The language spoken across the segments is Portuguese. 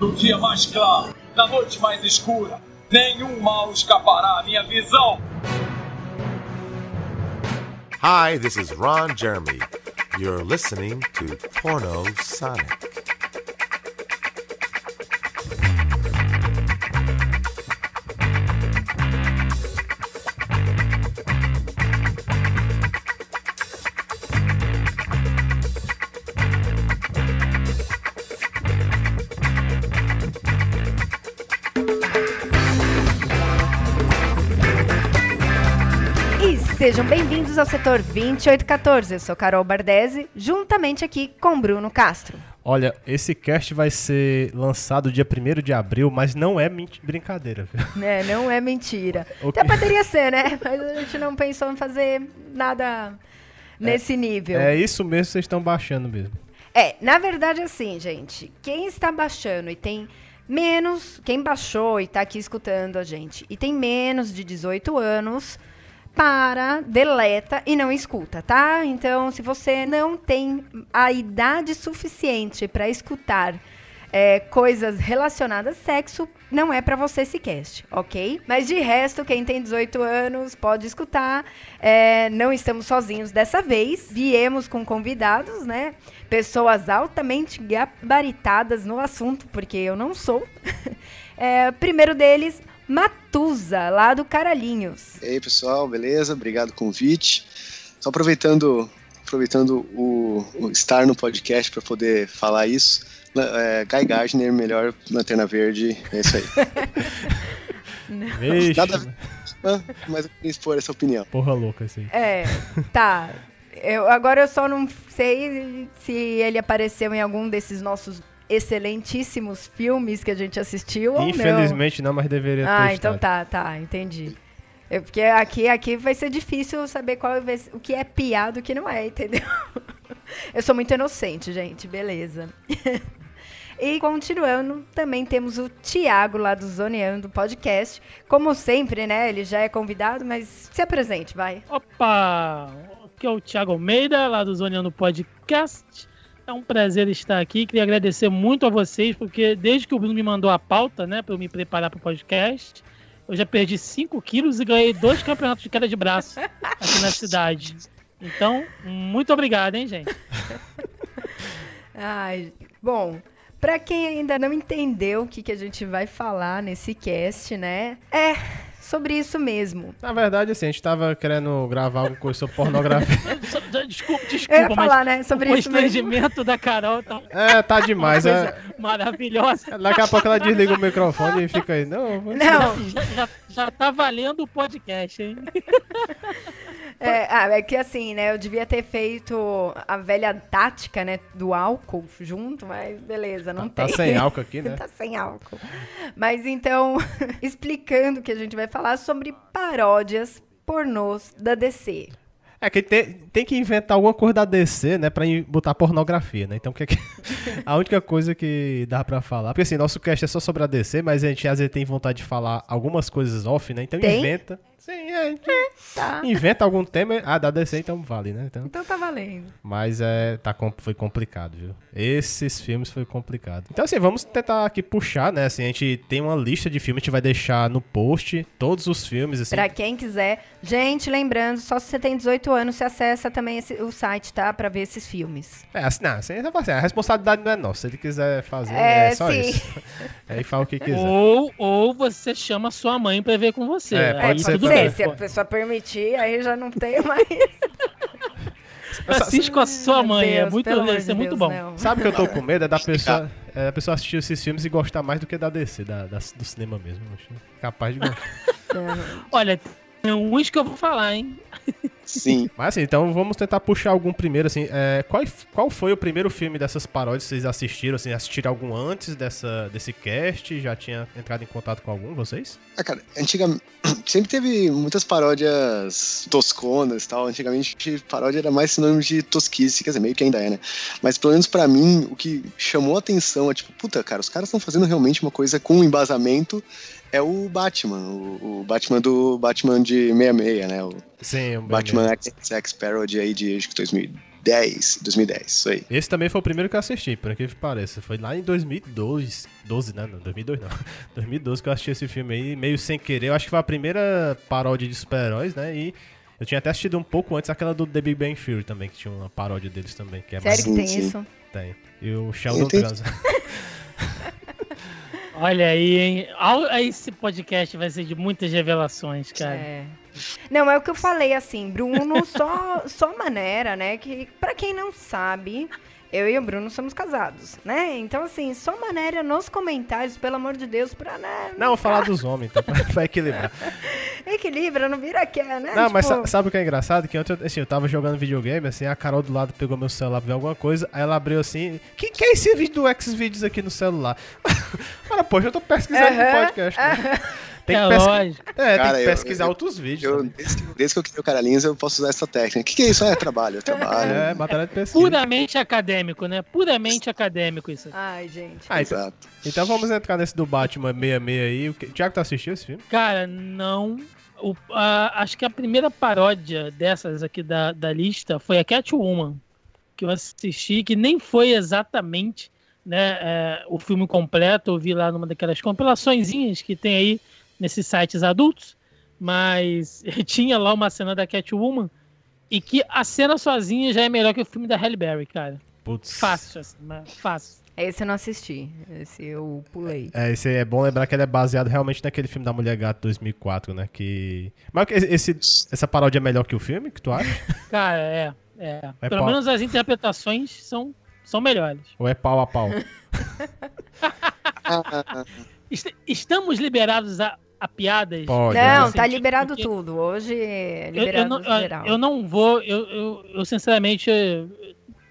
No dia mais claro, na noite mais escura, nenhum mal escapará à minha visão. Hi, this is Ron Jeremy. You're listening to Porno Sonic. Sejam bem-vindos ao setor 2814. Eu sou Carol Bardesi, juntamente aqui com Bruno Castro. Olha, esse cast vai ser lançado dia 1 de abril, mas não é brincadeira. Viu? É, não é mentira. Até poderia ser, né? Mas a gente não pensou em fazer nada nesse é, nível. É isso mesmo que vocês estão baixando mesmo. É, na verdade, assim, gente, quem está baixando e tem menos, quem baixou e está aqui escutando a gente e tem menos de 18 anos para, deleta e não escuta, tá? Então, se você não tem a idade suficiente para escutar é, coisas relacionadas a sexo, não é para você esse cast, ok? Mas de resto, quem tem 18 anos pode escutar. É, não estamos sozinhos dessa vez. Viemos com convidados, né? Pessoas altamente gabaritadas no assunto, porque eu não sou. é, primeiro deles, Matusa, lá do Caralhinhos. E aí, pessoal, beleza? Obrigado pelo convite. Só aproveitando, aproveitando o, o estar no podcast para poder falar isso. É, Guy Gardner, melhor Lanterna Verde, é isso aí. Vixe. Nada a mas eu queria expor essa opinião. Porra louca, assim. É, tá. Eu, agora eu só não sei se ele apareceu em algum desses nossos excelentíssimos filmes que a gente assistiu. Infelizmente não, não mas deveria ter. Ah, então tá, tá, entendi. Eu, porque aqui, aqui vai ser difícil saber qual o que é piado e o que não é, entendeu? Eu sou muito inocente, gente, beleza. E continuando, também temos o Tiago lá do Zoneando Podcast. Como sempre, né? Ele já é convidado, mas se apresente, vai. Opa! Aqui é o Tiago Almeida, lá do Zoneando Podcast. É um prazer estar aqui. Queria agradecer muito a vocês, porque desde que o Bruno me mandou a pauta, né, para eu me preparar para o podcast, eu já perdi 5 quilos e ganhei dois campeonatos de queda de braço aqui na cidade. Então, muito obrigado, hein, gente? Ai, bom, para quem ainda não entendeu o que, que a gente vai falar nesse cast, né? É sobre isso mesmo. Na verdade, assim, a gente tava querendo gravar alguma coisa sobre pornografia. desculpa, desculpa, Eu ia falar, né, sobre o isso da Carol tá... É, tá demais. É... Maravilhosa. Daqui a pouco ela desliga o microfone e fica aí. Não, não. Já, já, já tá valendo o podcast, hein? É, ah, é que assim, né? Eu devia ter feito a velha tática, né? Do álcool junto, mas beleza, não tá, tem. Tá sem álcool aqui, né? tá sem álcool. Mas então, explicando que a gente vai falar sobre paródias pornôs da DC. É que tem, tem que inventar alguma coisa da DC, né, pra botar pornografia, né? Então, que, é que a única coisa que dá pra falar. Porque assim, nosso cast é só sobre a DC, mas a gente às vezes tem vontade de falar algumas coisas off, né? Então tem? inventa. Sim, é, é, tá. Inventa algum tema. Ah, da DC então vale, né? Então, então tá valendo. Mas é, tá, foi complicado, viu? Esses filmes foi complicado. Então, assim, vamos tentar aqui puxar, né? Assim, a gente tem uma lista de filmes, a gente vai deixar no post todos os filmes. Assim. Pra quem quiser. Gente, lembrando, só se você tem 18 anos, você acessa também esse, o site, tá? Pra ver esses filmes. É, assim, não, assim, a responsabilidade não é nossa. Se ele quiser fazer, é, é só sim. isso. Aí fala o que quiser. Ou, ou você chama sua mãe pra ver com você. É, pode ser ser, se a pessoa permitir, aí já não tem mais. Assiste com a sua mãe, é Deus, é muito, ser muito bom. Não. Sabe o que eu tô com medo? É da pessoa, é a pessoa assistir esses filmes e gostar mais do que da DC, da, da do cinema mesmo. Capaz de gostar. Olha, tem uns que eu vou falar, hein? Sim. Mas assim, então vamos tentar puxar algum primeiro, assim. É, qual, qual foi o primeiro filme dessas paródias que vocês assistiram? Assim, assistiram algum antes dessa, desse cast? Já tinha entrado em contato com algum, vocês? Ah, cara, antigamente. Sempre teve muitas paródias tosconas e tal. Antigamente, paródia era mais sinônimo de tosquice, quer dizer, meio que ainda é, né? Mas pelo menos para mim, o que chamou a atenção é tipo, puta, cara, os caras estão fazendo realmente uma coisa com embasamento é o Batman, o, o, Batman do Batman de 66, né? O Sim, o Batman X, X Parody aí de acho que 2010. 2010, isso aí. Esse também foi o primeiro que eu assisti, por que pareça. Foi lá em 2012. 12, né? Não, 2002 não. 2012 que eu assisti esse filme aí, meio sem querer. Eu acho que foi a primeira paródia de super-heróis, né? E eu tinha até assistido um pouco antes aquela do The Big Bang Theory também, que tinha uma paródia deles também. Que é Sério que Sim, tem sim. isso? Tem. E o Sheldon transa. Olha aí, hein? Esse podcast vai ser de muitas revelações, cara. É. Não, é o que eu falei, assim, Bruno, só, só maneira, né? Que, pra quem não sabe, eu e o Bruno somos casados, né? Então, assim, só maneira nos comentários, pelo amor de Deus, pra, né? Não, vou falar dos homens, então, equilibrar. Equilibra, não vira que é, né? Não, mas Tipo, sa- sabe o que é engraçado? Que ontem, assim, eu tava jogando videogame, assim, a Carol do lado pegou meu celular pra ver alguma coisa, aí ela abriu assim, que que é esse vídeo do Xvideos aqui no celular? Olha, poxa, eu tô pesquisando no Aham, podcast. né? Tem É que, pesqui- lógico. é, tem Cara, que eu- pesquisar eu- outros vídeos Eu, desde, que- desde que eu criei o Caralins, eu posso usar essa técnica. O que, que é isso? É trabalho, é trabalho. É, batalha de pesquisa. Puramente acadêmico, né? Puramente acadêmico isso. Ai, gente. Ah, então, Exato. então vamos entrar nesse do Batman 66 aí. O que- Tiago, tu assistiu esse filme? Cara, não. O- a- acho que a primeira paródia dessas aqui da, da lista foi a Catwoman, que eu assisti, que nem foi exatamente né, é, o filme completo. Eu vi lá numa daquelas compilaçõezinhas que tem aí nesses sites adultos, mas tinha lá uma cena da Catwoman e que a cena sozinha já é melhor que o filme da Halle Berry, cara. Putz. Fácil, assim, mas fácil. Esse eu não assisti. Esse eu pulei. É, esse é bom lembrar que ele é baseado realmente naquele filme da Mulher Gato 2004, né? Que. Mas esse, essa paródia é melhor que o filme, que tu acha? Cara, é. é. É Pelo pau- menos as interpretações são, são melhores. Ou é pau a pau? Est- estamos liberados a, a piadas? Pode. não, nesse tá sentido, liberado porque tudo. Hoje é Eu, eu liberado não, geral. eu não vou, eu, eu, eu sinceramente eh,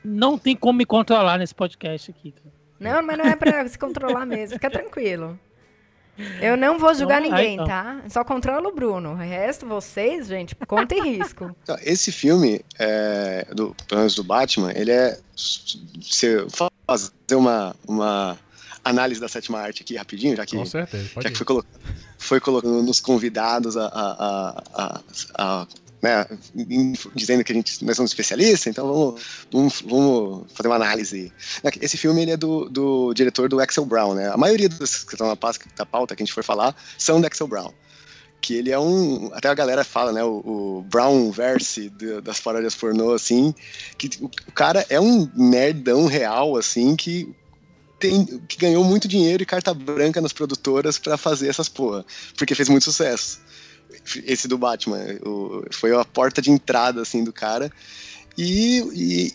não tem como me controlar nesse podcast aqui. Não, mas não é pra se controlar mesmo. Fica tranquilo. Eu não vou julgar Então, ninguém, então. tá? Só controlo o Bruno. O resto, vocês, gente, conta em risco. Então, esse filme, é, do, pelo menos do Batman, ele é. Se eu fazer uma, uma análise da sétima arte aqui rapidinho, já que, Com certeza, pode já que ir. foi, colo foi colocando nos convidados a. a, a, a- né, dizendo que a gente, nós somos especialistas, então vamos, vamos, vamos fazer uma análise. Esse filme ele é do, do diretor do Axel Brown, né? A maioria dos que estão na da pauta que a gente for falar são do Axel Brown que ele é um. Até a galera fala, né? O, o Brown Verse de- das paródias pornô, assim. Que o, o cara é um nerdão real, assim, que. Tem, que ganhou muito dinheiro e carta branca nas produtoras pra fazer essas porra. Porque fez muito sucesso. Esse do Batman. o- foi a porta de entrada, assim, do cara. E, e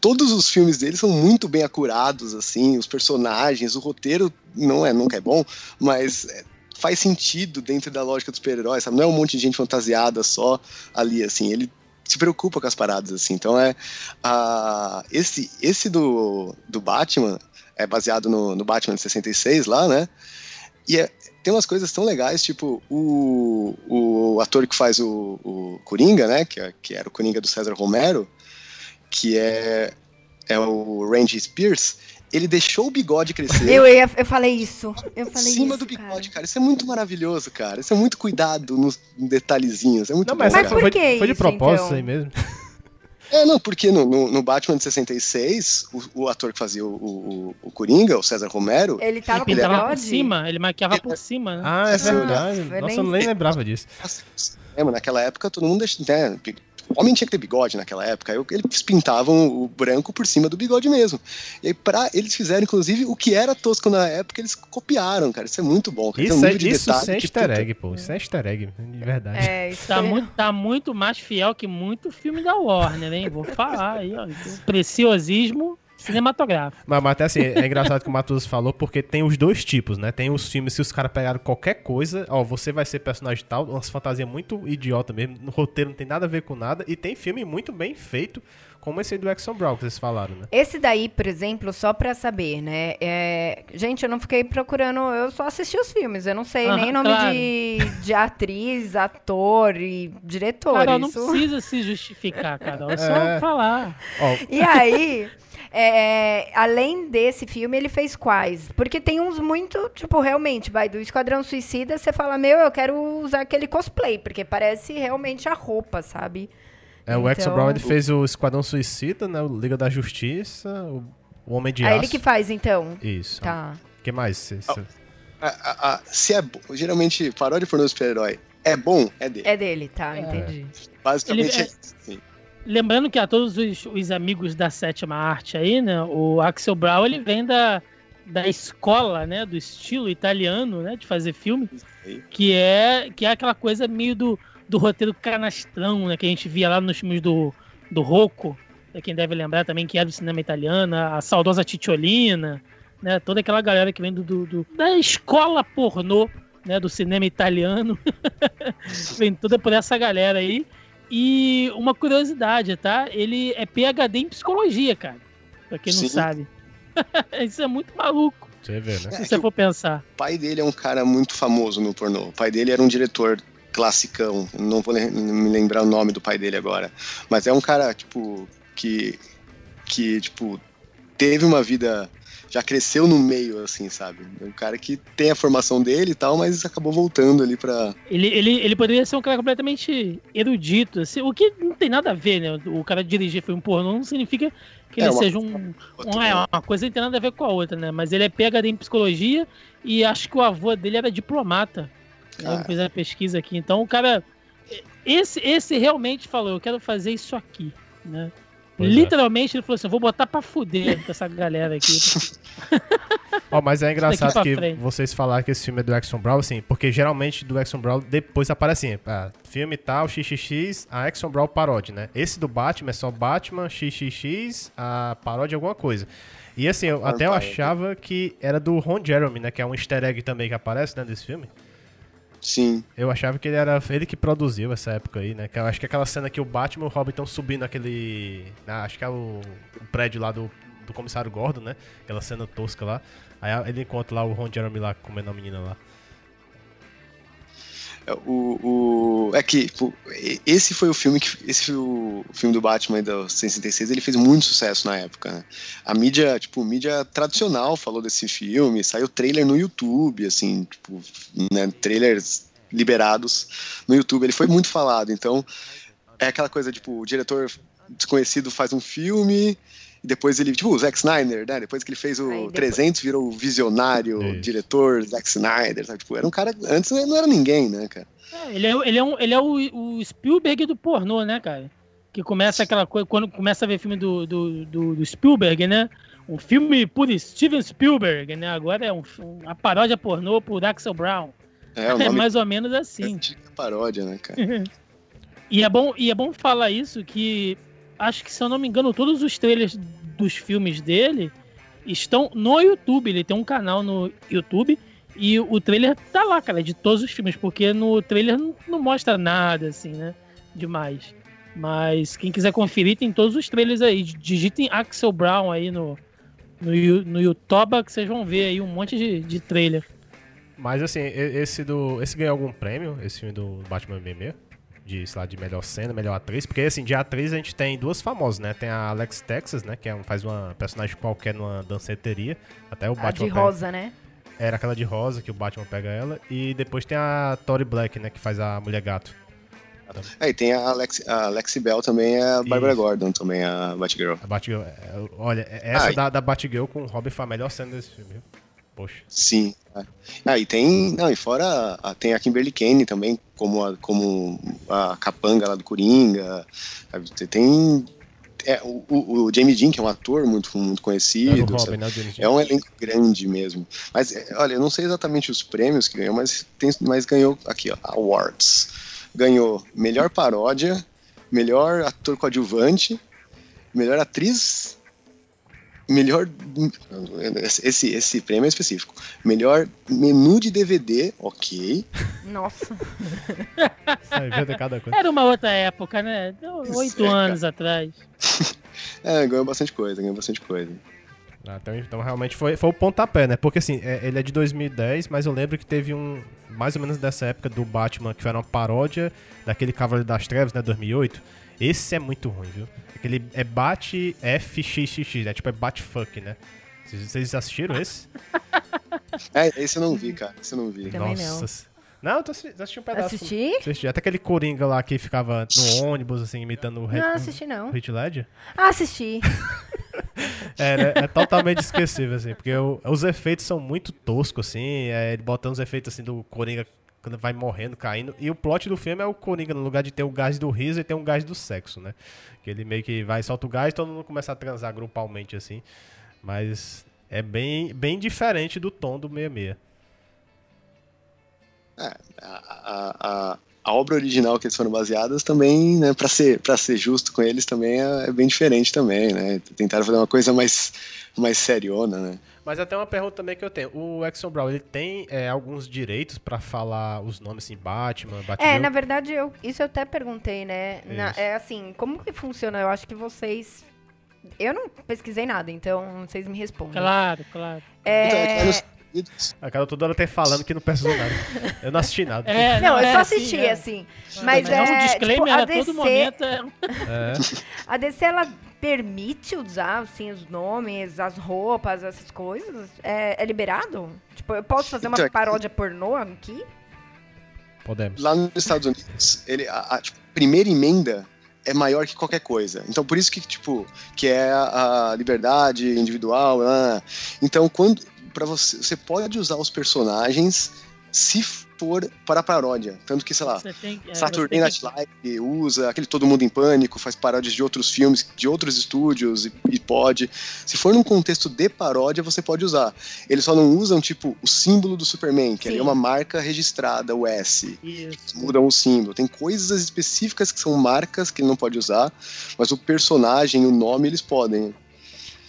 todos os filmes dele são muito bem acurados, assim, os personagens, o roteiro não é nunca é bom, mas é, faz sentido dentro da lógica dos super-heróis? Não é um monte de gente fantasiada só ali, assim, ele se preocupa com as paradas, assim. Então é. a esse esse do, do Batman é baseado no, no Batman de 66 lá, né? E é- tem umas coisas tão legais, tipo, o, o ator que faz o, o Coringa, né? Que, é- que era o Coringa do César Romero, que é, é o Randy Spears, ele deixou o bigode crescer Eu, ia- eu falei isso. Eu em falei cima isso, do bigode, cara. Isso é muito maravilhoso, cara. Isso é muito cuidado nos detalhezinhos. É muito Não, bom, mas, cara. por foi, que foi de propósito então? isso aí mesmo. É, não, porque no, no, no Batman de 66, o, o ator que fazia o, o, o Coringa, o César Romero, Ele tava ele com pintava por cima, ele maquiava por cima, né? Ah, é Sim. verdade. Nossa, eu Nossa, nem- lembrava disso. é, mas naquela época todo mundo deixa, né, o homem tinha que ter bigode naquela época. Aí Eles pintavam o branco por cima do bigode mesmo. E aí pra, eles fizeram, inclusive, o que era tosco na época, eles copiaram, cara. Isso é muito bom. Cara. Tem um Isso, é, isso detalhe que, easter puta, egg, pô. Isso é easter egg, de verdade. É, isso Tá foi- muito, tá muito mais fiel que muito filme da Warner, hein? Vou falar aí, ó. Preciosismo cinematográfico. Mas, mas até assim, é engraçado que o Matus falou, porque tem os dois tipos, né? Tem os filmes, se os caras pegaram qualquer coisa, ó, você vai ser personagem tal, umas fantasias muito idiota mesmo, no roteiro não tem nada a ver com nada, e tem filme muito bem feito, como esse aí do Exxon Brown que vocês falaram, né? Esse daí, por exemplo, só pra saber, né? é, Gente, eu não fiquei procurando, eu só assisti os filmes, eu não sei Aham, nem nome claro. de, de atriz, ator e diretor. Carol, não isso. precisa se justificar, Carol. É só É. falar. Ó, E aí, é, além desse filme, ele fez quais? Porque tem uns muito, tipo, realmente, vai do Esquadrão Suicida, você fala, meu, eu quero usar aquele cosplay, porque parece realmente a roupa, sabe? É, o Axel Então- Brown ele fez o Esquadrão Suicida, né? O Liga da Justiça, o, o Homem de É Aço. ele que faz, então. Isso. Tá. O que mais? Cê- cê- A- a- a- se é bo- geralmente paródia pornô super-herói é bom, é dele. É dele, tá, entendi. Basicamente Ele é, é- isso, sim. Lembrando que a todos os, os amigos da sétima arte aí, né? O Axel Brown ele vem da, da escola, né? Do estilo italiano, né? De fazer filme, que é que é aquela coisa meio do, do roteiro canastrão, né? Que a gente via lá nos filmes do, do Rocco, pra quem deve lembrar também que é do cinema italiano, a saudosa Titiolina, né? Toda aquela galera que vem do, do- do- da escola pornô, né? Do cinema italiano. vem toda por essa galera aí. E uma curiosidade, tá? Ele é PhD em psicologia, cara. Pra quem não Sim. sabe. Isso é muito maluco, Você vê, né? É se você o for pensar. pai dele é um cara muito famoso no pornô. O pai dele era um diretor classicão. Não vou me lembrar o nome do pai dele agora. Mas é um cara, tipo, que. que, tipo, teve uma vida. Já cresceu no meio, assim, sabe? É um cara que tem a formação dele e tal, mas acabou voltando ali pra. Ele, ele, ele poderia ser um cara completamente erudito, assim, o que não tem nada a ver, né? O cara dirigir filme pornô não significa que É, ele uma- seja um, outra- um- é, uma coisa não tem nada a ver com a outra, né? Mas ele é PhD em psicologia e acho que o avô dele era diplomata. Né? Eu fiz a pesquisa aqui. Então o cara. Esse, esse realmente falou, eu quero fazer isso aqui, né? Pois é. Literalmente ele falou assim: eu vou botar pra fuder com essa galera aqui. Ó, mas é engraçado que frente. vocês falaram que esse filme é do Axon Brown, assim, porque geralmente do Axon Brown depois aparece assim, ah, filme tal, XXX, a Axon Brown paródia, né? Esse do Batman é só Batman, XXX, a paródia de alguma coisa. E assim, eu, até eu achava que era do Ron Jeremy, né? Que é um easter egg também que aparece, né, desse filme. Sim. Eu achava que ele era ele que produziu essa época aí, né? Que eu acho que aquela cena que o Batman e o Robin estão subindo aquele. ah, acho que é o, o prédio lá do, do comissário Gordon, né? Aquela cena tosca lá. Aí ele encontra lá o Ron Jeremy lá comendo a menina lá. O, o, é que e- esse foi o filme que. Esse foi o filme do Batman do 66, ele fez muito sucesso na época. né? A mídia, tipo, mídia tradicional falou desse filme, saiu trailer no YouTube, assim, tipo, né, trailers liberados no YouTube. Ele foi muito falado, então é aquela coisa, tipo, o diretor desconhecido faz um filme. E depois ele, tipo, o Zack Snyder, né? Depois que ele fez o depois- 300, virou o visionário, Isso. diretor Zack Snyder, sabe? Tipo, era um cara. Antes não era ninguém, né, cara? É, ele é, ele é, um, ele é o, o Spielberg do pornô, né, cara? Que começa aquela coisa, quando começa a ver filme do, do, do, do Spielberg, né? Um filme por Steven Spielberg, né? Agora é um, um- uma paródia pornô por Axel Brown. É, o É mais ou menos é assim. antiga paródia, né, cara? E é bom, e é bom falar isso que acho que se eu não me engano todos os trailers dos filmes dele estão no YouTube. Ele tem um canal no YouTube e o trailer tá lá, cara, de todos os filmes, porque no trailer não, mostra nada assim, né? Demais. Mas quem quiser conferir tem todos os trailers aí. Digitem Axel Brown aí no no, no YouTube que vocês vão ver aí um monte de, de trailer. Mas assim, esse do. Esse ganhou algum prêmio, esse filme do Batman BB? De, sei lá, de melhor cena, melhor atriz. Porque assim, de atriz a gente tem duas famosas, né? Tem a Alex Texas, né? Que é um, faz uma personagem qualquer numa danceteria. Até o A de Batman. pega- rosa, né? Era aquela de rosa que o Batman pega ela. E depois tem a Tori Black, né? Que faz a mulher gato. Aí tem a Alex, a Alexi Bell também, é a Barbara Isso. Gordon também, a Batgirl. A Batgirl. é, Olha, essa Ai. da, da Batgirl com o Robin foi a melhor cena desse filme, viu? Poxa. Sim. é. Ah, e tem. Não, e fora tem a Kimberly Kane também, como a, como a capanga lá do Coringa. Tem. é, o, o, o Jamie Dean, que é um ator muito, muito conhecido. Robin, sabe? né? É um elenco grande mesmo. Mas, é, olha, eu não sei exatamente os prêmios que ganhou, mas, tem, mas ganhou aqui, ó, awards. Ganhou melhor paródia, melhor ator coadjuvante, melhor atriz, melhor. Esse, esse prêmio é específico. Melhor menu de DVD, ok. Nossa. Sai vendo cada coisa. Era uma outra época, né? Oito é, cara. anos atrás. É, ganhou bastante coisa, ganhou bastante coisa. Ah, então, então realmente foi, foi o pontapé, né? Porque assim, é- ele é de 2010, mas eu lembro que teve um. Mais ou menos dessa época do Batman, que era uma paródia daquele Cavaleiro das Trevas, né? 2008. Esse é muito ruim, viu? Aquele é Bat FXXX, né? Tipo, é Batfuck, né? Vocês- assistiram esse? É, esse eu não vi, cara. Esse eu não vi. Também Nossa. Não, tu assi- tu assistiu um pedaço. Assisti? Assisti. Até aquele Coringa lá que ficava no ônibus, assim, imitando o Red- Não, assisti não. o Ledger. Ah, assisti. É, né? é totalmente esquecível, assim, porque o- os efeitos são muito toscos, assim, é, ele botando os efeitos, assim, do Coringa quando vai morrendo, caindo, e o plot do filme é o Coringa, no lugar de ter o gás do riso, ele tem um gás do sexo, né? Que ele meio que vai, solta o gás todo mundo começa a transar grupalmente, assim, mas é bem, bem diferente do tom do 66. A, a, a, a obra original que eles foram baseadas também, né, pra ser, pra ser justo com eles, também é, é bem diferente também, né? Tentaram fazer uma coisa mais, mais seriona, né? Mas até uma pergunta também que eu tenho. O Exxon Brown, ele tem é, alguns direitos pra falar os nomes assim, Batman, Batman. É, na verdade, eu, isso eu até perguntei, né? Na- é assim, como que funciona? Eu acho que vocês. Eu não pesquisei nada, então vocês me respondem. Claro, claro. Então, é É... A cara toda hora tá falando que não precisou nada. Eu não assisti nada. É, Não, eu é só assim, assisti, é. assim. Mas é é. um disclaimer tipo, a DC, todo momento. é- É. A DC, ela permite usar, assim, os nomes, as roupas, essas coisas? É, é liberado? Tipo, eu posso fazer uma Então, é paródia pornô aqui? Podemos. lá nos Estados Unidos, ele, a, a, tipo, primeira emenda é maior que qualquer coisa. Então, por isso que, tipo, que é a, a liberdade individual. ah. Então, quando para você, você pode usar os personagens se for para paródia. Tanto que, sei lá, tem, é, Saturday Night Live usa, aquele Todo Mundo em Pânico faz paródias de outros filmes, de outros estúdios e, e pode. Se for num contexto de paródia, você pode usar. Eles só não usam, tipo, o símbolo do Superman, que ali é uma marca registrada, o S. Isso. Mudam o símbolo. Tem coisas específicas que são marcas que ele não pode usar, mas o personagem, o nome, eles podem.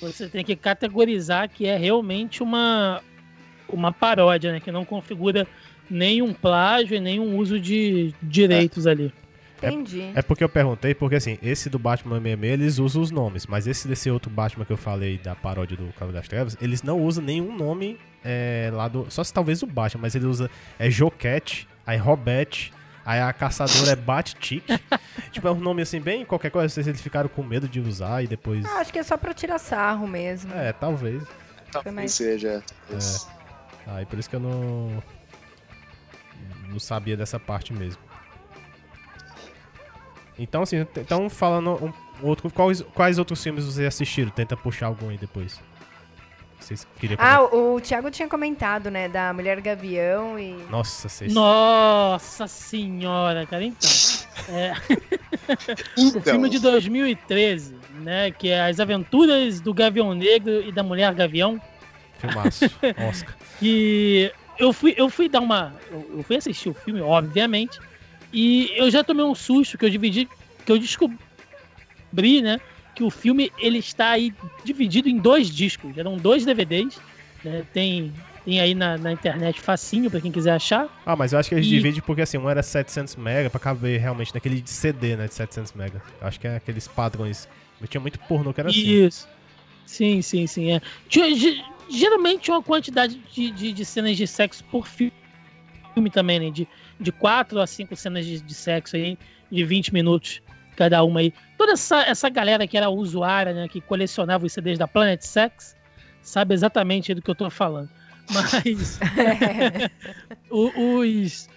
Você tem que categorizar que é realmente uma, uma paródia, né? Que não configura nenhum plágio e nenhum uso de direitos ali. Entendi. É porque eu perguntei, porque assim, esse do Batman 66, eles usam os nomes, mas esse desse outro Batman que eu falei da paródia do Cavaleiro das Trevas, eles não usam nenhum nome é, lá do. Só se talvez o Batman, mas ele usa. É Joquete, aí Robete, aí a caçadora é Bat-Tic. tipo, é um nome assim, bem qualquer coisa, não sei se eles ficaram com medo de usar e depois. Ah, acho que é só pra tirar sarro mesmo. É, talvez. Talvez mais- seja. Aí por isso que eu não. Não sabia dessa parte mesmo. Então, assim, então falando um outro. Quais, quais outros filmes vocês assistiram? Tenta puxar algum aí depois. Vocês queriam Ah, comentar? o, o Thiago tinha comentado, né? Da Mulher Gavião e. Nossa, vocês. Nossa senhora, cara, então. É, o Então, filme de 2013, né? Que é As Aventuras do Gavião Negro e da Mulher Gavião. Filmaço. Oscar. que eu fui, eu fui dar uma. Eu fui assistir o filme, obviamente, e eu já tomei um susto que eu dividi, que eu descobri, né? Que o filme ele está aí dividido em dois discos, eram dois DVDs, né, tem, tem aí na, na internet facinho para quem quiser achar. Ah, mas eu acho que eles E- dividem porque assim, um era 700 mega pra caber realmente naquele de CD, né? De 700 mega. Eu acho que é aqueles padrões. Eu tinha muito pornô que era assim. Isso. Sim, sim, sim. É. Geralmente tinha uma quantidade de, de, de cenas de sexo por fi- filme também, né? De, de 4 a 5 cenas de, de sexo aí, de 20 minutos cada uma aí. Toda essa, essa galera que era usuária, né? Que colecionava os CDs da Planet Sex, sabe exatamente do que eu tô falando. Mas os.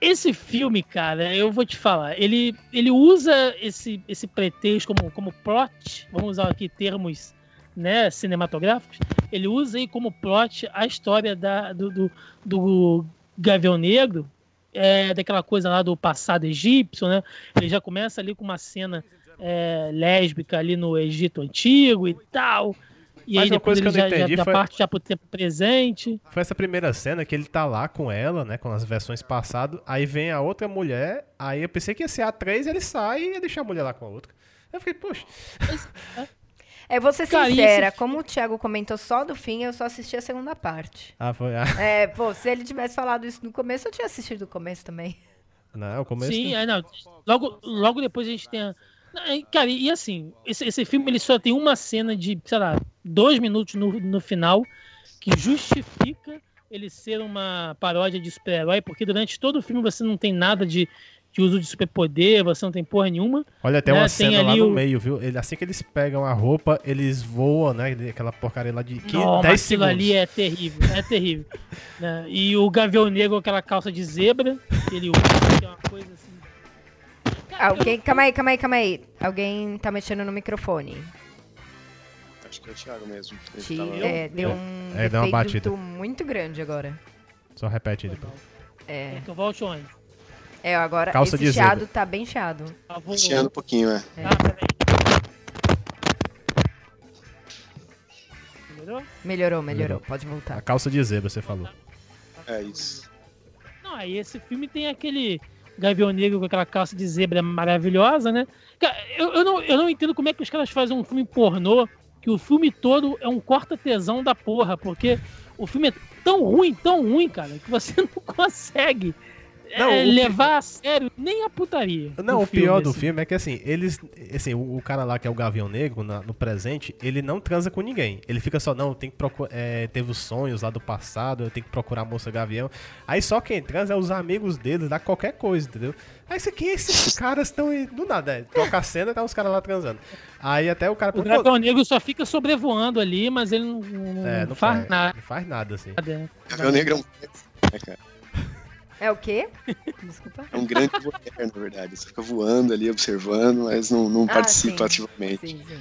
Esse filme, cara, eu vou te falar, ele, ele usa esse, esse pretexto como, como plot, vamos usar aqui termos né, cinematográficos, ele usa aí como plot a história da, do, do, do Gavião Negro, é, daquela coisa lá do passado egípcio, né? Ele já começa ali com uma cena é, lésbica ali no Egito Antigo e tal. E Mas aí uma depois coisa que ele eu já, entendi já foi- parte já pro tempo presente. Foi essa primeira cena que ele tá lá com ela, né? Com as versões passadas. Aí vem a outra mulher. Aí eu pensei que ia ser a 3, ele sai e ia deixar a mulher lá com a outra. Eu fiquei, poxa. É, vou ser Cara, sincera, esse como o Thiago comentou só do fim, eu só assisti a segunda parte. Ah, foi. Ah, É, pô, se ele tivesse falado isso no começo, eu tinha assistido o começo também. não, o começo. Sim, é, não. Logo, logo depois a gente tem. A... É, Cara, e assim, esse, esse filme ele só tem uma cena de, sei lá, dois minutos no, no final que justifica ele ser uma paródia de super-herói, porque durante todo o filme você não tem nada de, de uso de superpoder, você não tem porra nenhuma. Olha, tem Né, uma tem cena lá no o- meio, viu? Ele, assim que eles pegam a roupa, eles voam, né? Aquela porcaria lá de 15, Não, 10 mas aquilo segundos. ali é terrível, é terrível. né? E o Gavião Negro, aquela calça de zebra, que ele usa, que é uma coisa assim. Cara, Alguém, calma aí, calma aí, calma aí. Alguém tá mexendo no microfone. Acho que é o Thiago mesmo. Ele Te- tava- é, deu É. um É, deu uma batida. muito grande agora. Só repete aí depois. É, Então volte onde? É agora Calça esse de zebra. chiado tá bem chiado. Vou- Chiando um pouquinho, é. Ah, peraí. Melhorou? Melhorou, melhorou. Pode A voltar. calça de zebra, você falou. É isso. Não, aí esse filme tem aquele Gavião Negro com aquela calça de zebra maravilhosa, né? Cara, eu, eu, não, eu não entendo como é que os caras fazem um filme pornô que o filme todo é um corta-tesão da porra, porque o filme é tão ruim, tão ruim, cara, que você não consegue Não, é, o levar a sério nem a putaria. Não, o pior do assim. filme é que assim, eles. Assim, o, o cara lá que é o Gavião Negro, na- no presente, ele não transa com ninguém. Ele fica só, não, tem que procurar. teve os sonhos lá do passado, eu tenho que procurar a moça Gavião. Aí só quem transa é os amigos deles, dá qualquer coisa, entendeu? Aí isso aqui, esses caras estão. Do nada, é, toca a cena e tá os caras lá transando. Aí até o cara. O Gavião Negro só fica sobrevoando ali, mas ele não, não é, não faz faz, nada. não faz nada, assim. né? Gavião Negro é um, é, cara, É o quê? Desculpa. é um grande voyeur, na verdade. Você fica voando ali, observando, mas não, não Ah, participa sim. ativamente. Sim, sim.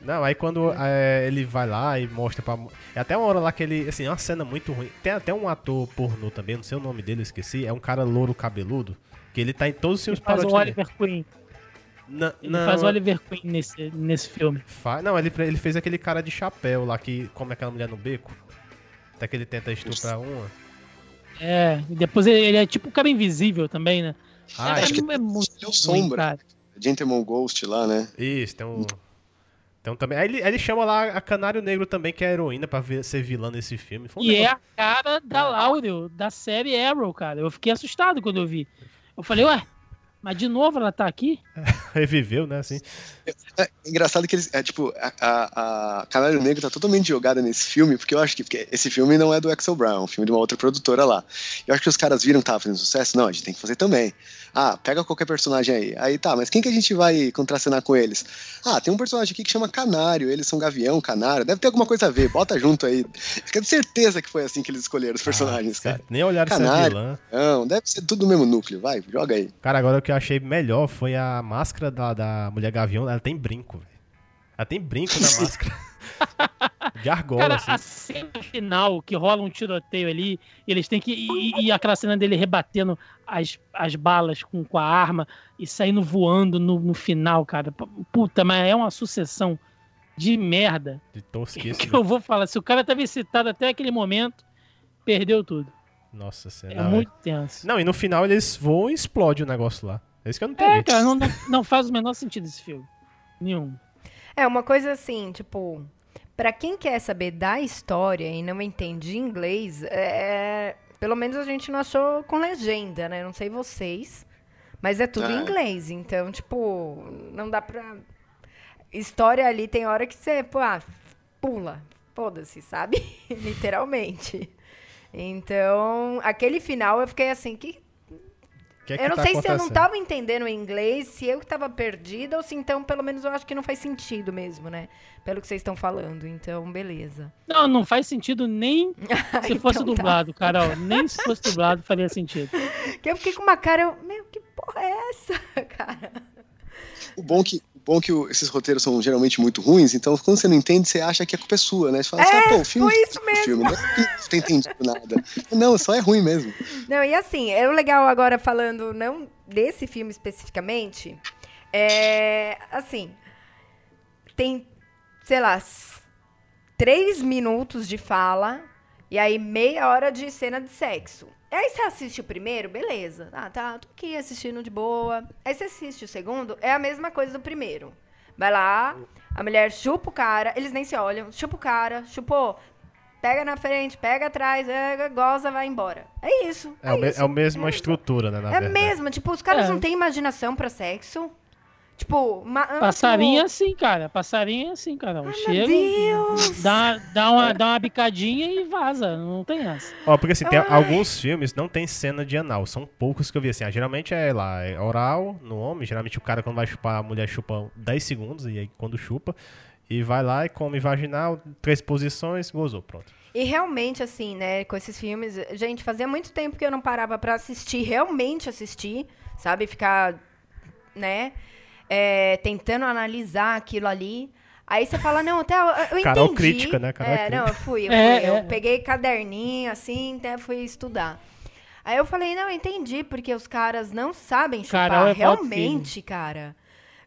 Não, aí quando é, ele vai lá e mostra pra. É até uma hora lá que ele. Assim, é uma cena muito ruim. Tem até um ator pornô também, não sei o nome dele, eu esqueci. É um cara louro cabeludo. Que ele tá em todos os Ele filmes faz o. Oliver Queen. Não, Ele não, faz o Oliver Queen nesse, nesse filme. fa- não ele, ele fez aquele cara de chapéu lá que come aquela mulher no beco. Até que ele tenta estuprar uma. É, e depois ele, ele é tipo um cara invisível também, né? Ah, é, acho que é muito é o ruim, Sombra. Gentleman Ghost lá, né? Isso, tem um. Então também. Aí ele, aí ele chama lá a Canário Negro também, que é a heroína, pra ver- ser vilã nesse filme. Foi um E é negócio- a cara da Laurel, da série Arrow, cara. Eu fiquei assustado quando eu vi. Eu falei, ué, mas de novo ela tá aqui? Reviveu, né? Assim. É engraçado que eles. É, tipo, a, a, Canário Negro tá totalmente jogada nesse filme, porque eu acho que porque esse filme não é do Axel Brown, é um filme de uma outra produtora lá. Eu acho que os caras viram que tava fazendo sucesso. Não, a gente tem que fazer também. Ah, pega qualquer personagem aí. Aí tá, mas quem que a gente vai contracenar com eles? Ah, tem um personagem aqui que chama Canário, eles são Gavião, Canário, deve ter alguma coisa a ver, bota junto aí. Fica de certeza que foi assim que eles escolheram os personagens, cara. Nem olharam se é Canário. vilã. Não, deve ser tudo do mesmo núcleo, vai, joga aí. Cara, agora o que eu achei melhor foi a máscara da, da mulher gavião. Ela tem brinco, velho. Ela tem brinco na máscara. De argola, Cara, assim. a cena final, que rola um tiroteio ali, eles têm que. E, e aquela cena dele rebatendo as, as balas com, com a arma e saindo voando no, no final, cara. Puta, mas é uma sucessão de merda. De tosquice. Que eu vou falar, se o cara tava excitado até aquele momento, perdeu tudo. Nossa É senhora. muito tenso. Não, e no final eles voam e explode o negócio lá. É isso que eu não entendi. É, cara, não, não, não faz o menor sentido esse filme. Nenhum. É uma coisa assim, tipo, pra quem quer saber da história e não entende inglês, é, pelo menos a gente não achou com legenda, né? Não sei vocês, mas é tudo em Ah. inglês, então, tipo, não dá pra história ali tem hora que você, pô, ah, pula, foda-se, sabe? Literalmente. Então, aquele final eu fiquei assim, que Que é que eu não tá sei se eu não acontecendo? tava entendendo o inglês, se eu que tava perdida, ou se então, pelo menos, eu acho que não faz sentido mesmo, né? Pelo que vocês estão falando. Então, beleza. Não, não faz sentido nem se Então fosse tá. dublado, Carol. Nem se fosse dublado faria sentido. Que eu fiquei com uma cara, eu, meu, que porra é essa, cara? O bom que, o bom que o- esses roteiros são geralmente muito ruins, então quando você não entende, você acha que a culpa é sua, né? Você fala assim, É, ah, pô, o filme foi isso o mesmo. filme, não é tem entendido nada. Não, só é ruim mesmo. Não, e assim, é o legal agora falando, não desse filme especificamente, é, assim, tem, sei lá, três minutos de fala e aí meia hora de cena de sexo. Aí você assiste o primeiro, beleza. Ah, tá, tô aqui assistindo de boa. Aí você assiste o segundo, é a mesma coisa do primeiro. Vai lá, a mulher chupa o cara, eles nem se olham, chupa o cara, chupou, pega na frente, pega atrás, é, goza, vai embora. É isso. É, o, me- isso. é a mesma É. estrutura, né? Na É verdade. mesmo, tipo, os caras É. não têm imaginação pra sexo. Tipo, ma- Passarinho é tipo, assim, cara. Passarinho é assim, cara. Ai, Chega, meu Deus! dá, dá, uma, dá uma bicadinha e vaza. Não tem essa. Ó, porque assim, tem Ai. alguns filmes não tem cena de anal, são poucos que eu vi assim. ah, geralmente é lá, é oral no homem, geralmente o cara quando vai chupar, a mulher chupa 10 segundos, e aí quando chupa, e vai lá e come vaginal, três posições, gozou, pronto. E realmente, assim, né, com esses filmes, gente, fazia muito tempo que eu não parava pra assistir, realmente assistir, sabe? Ficar, né, é, tentando analisar aquilo ali. Aí você fala, não, até eu, entendi. crítica, né? Carol é, é não, eu fui, eu, É, fui, eu é. peguei caderninho, assim, até fui estudar. Aí eu falei, não, eu entendi, porque os caras não sabem chupar, Carol é realmente, cara.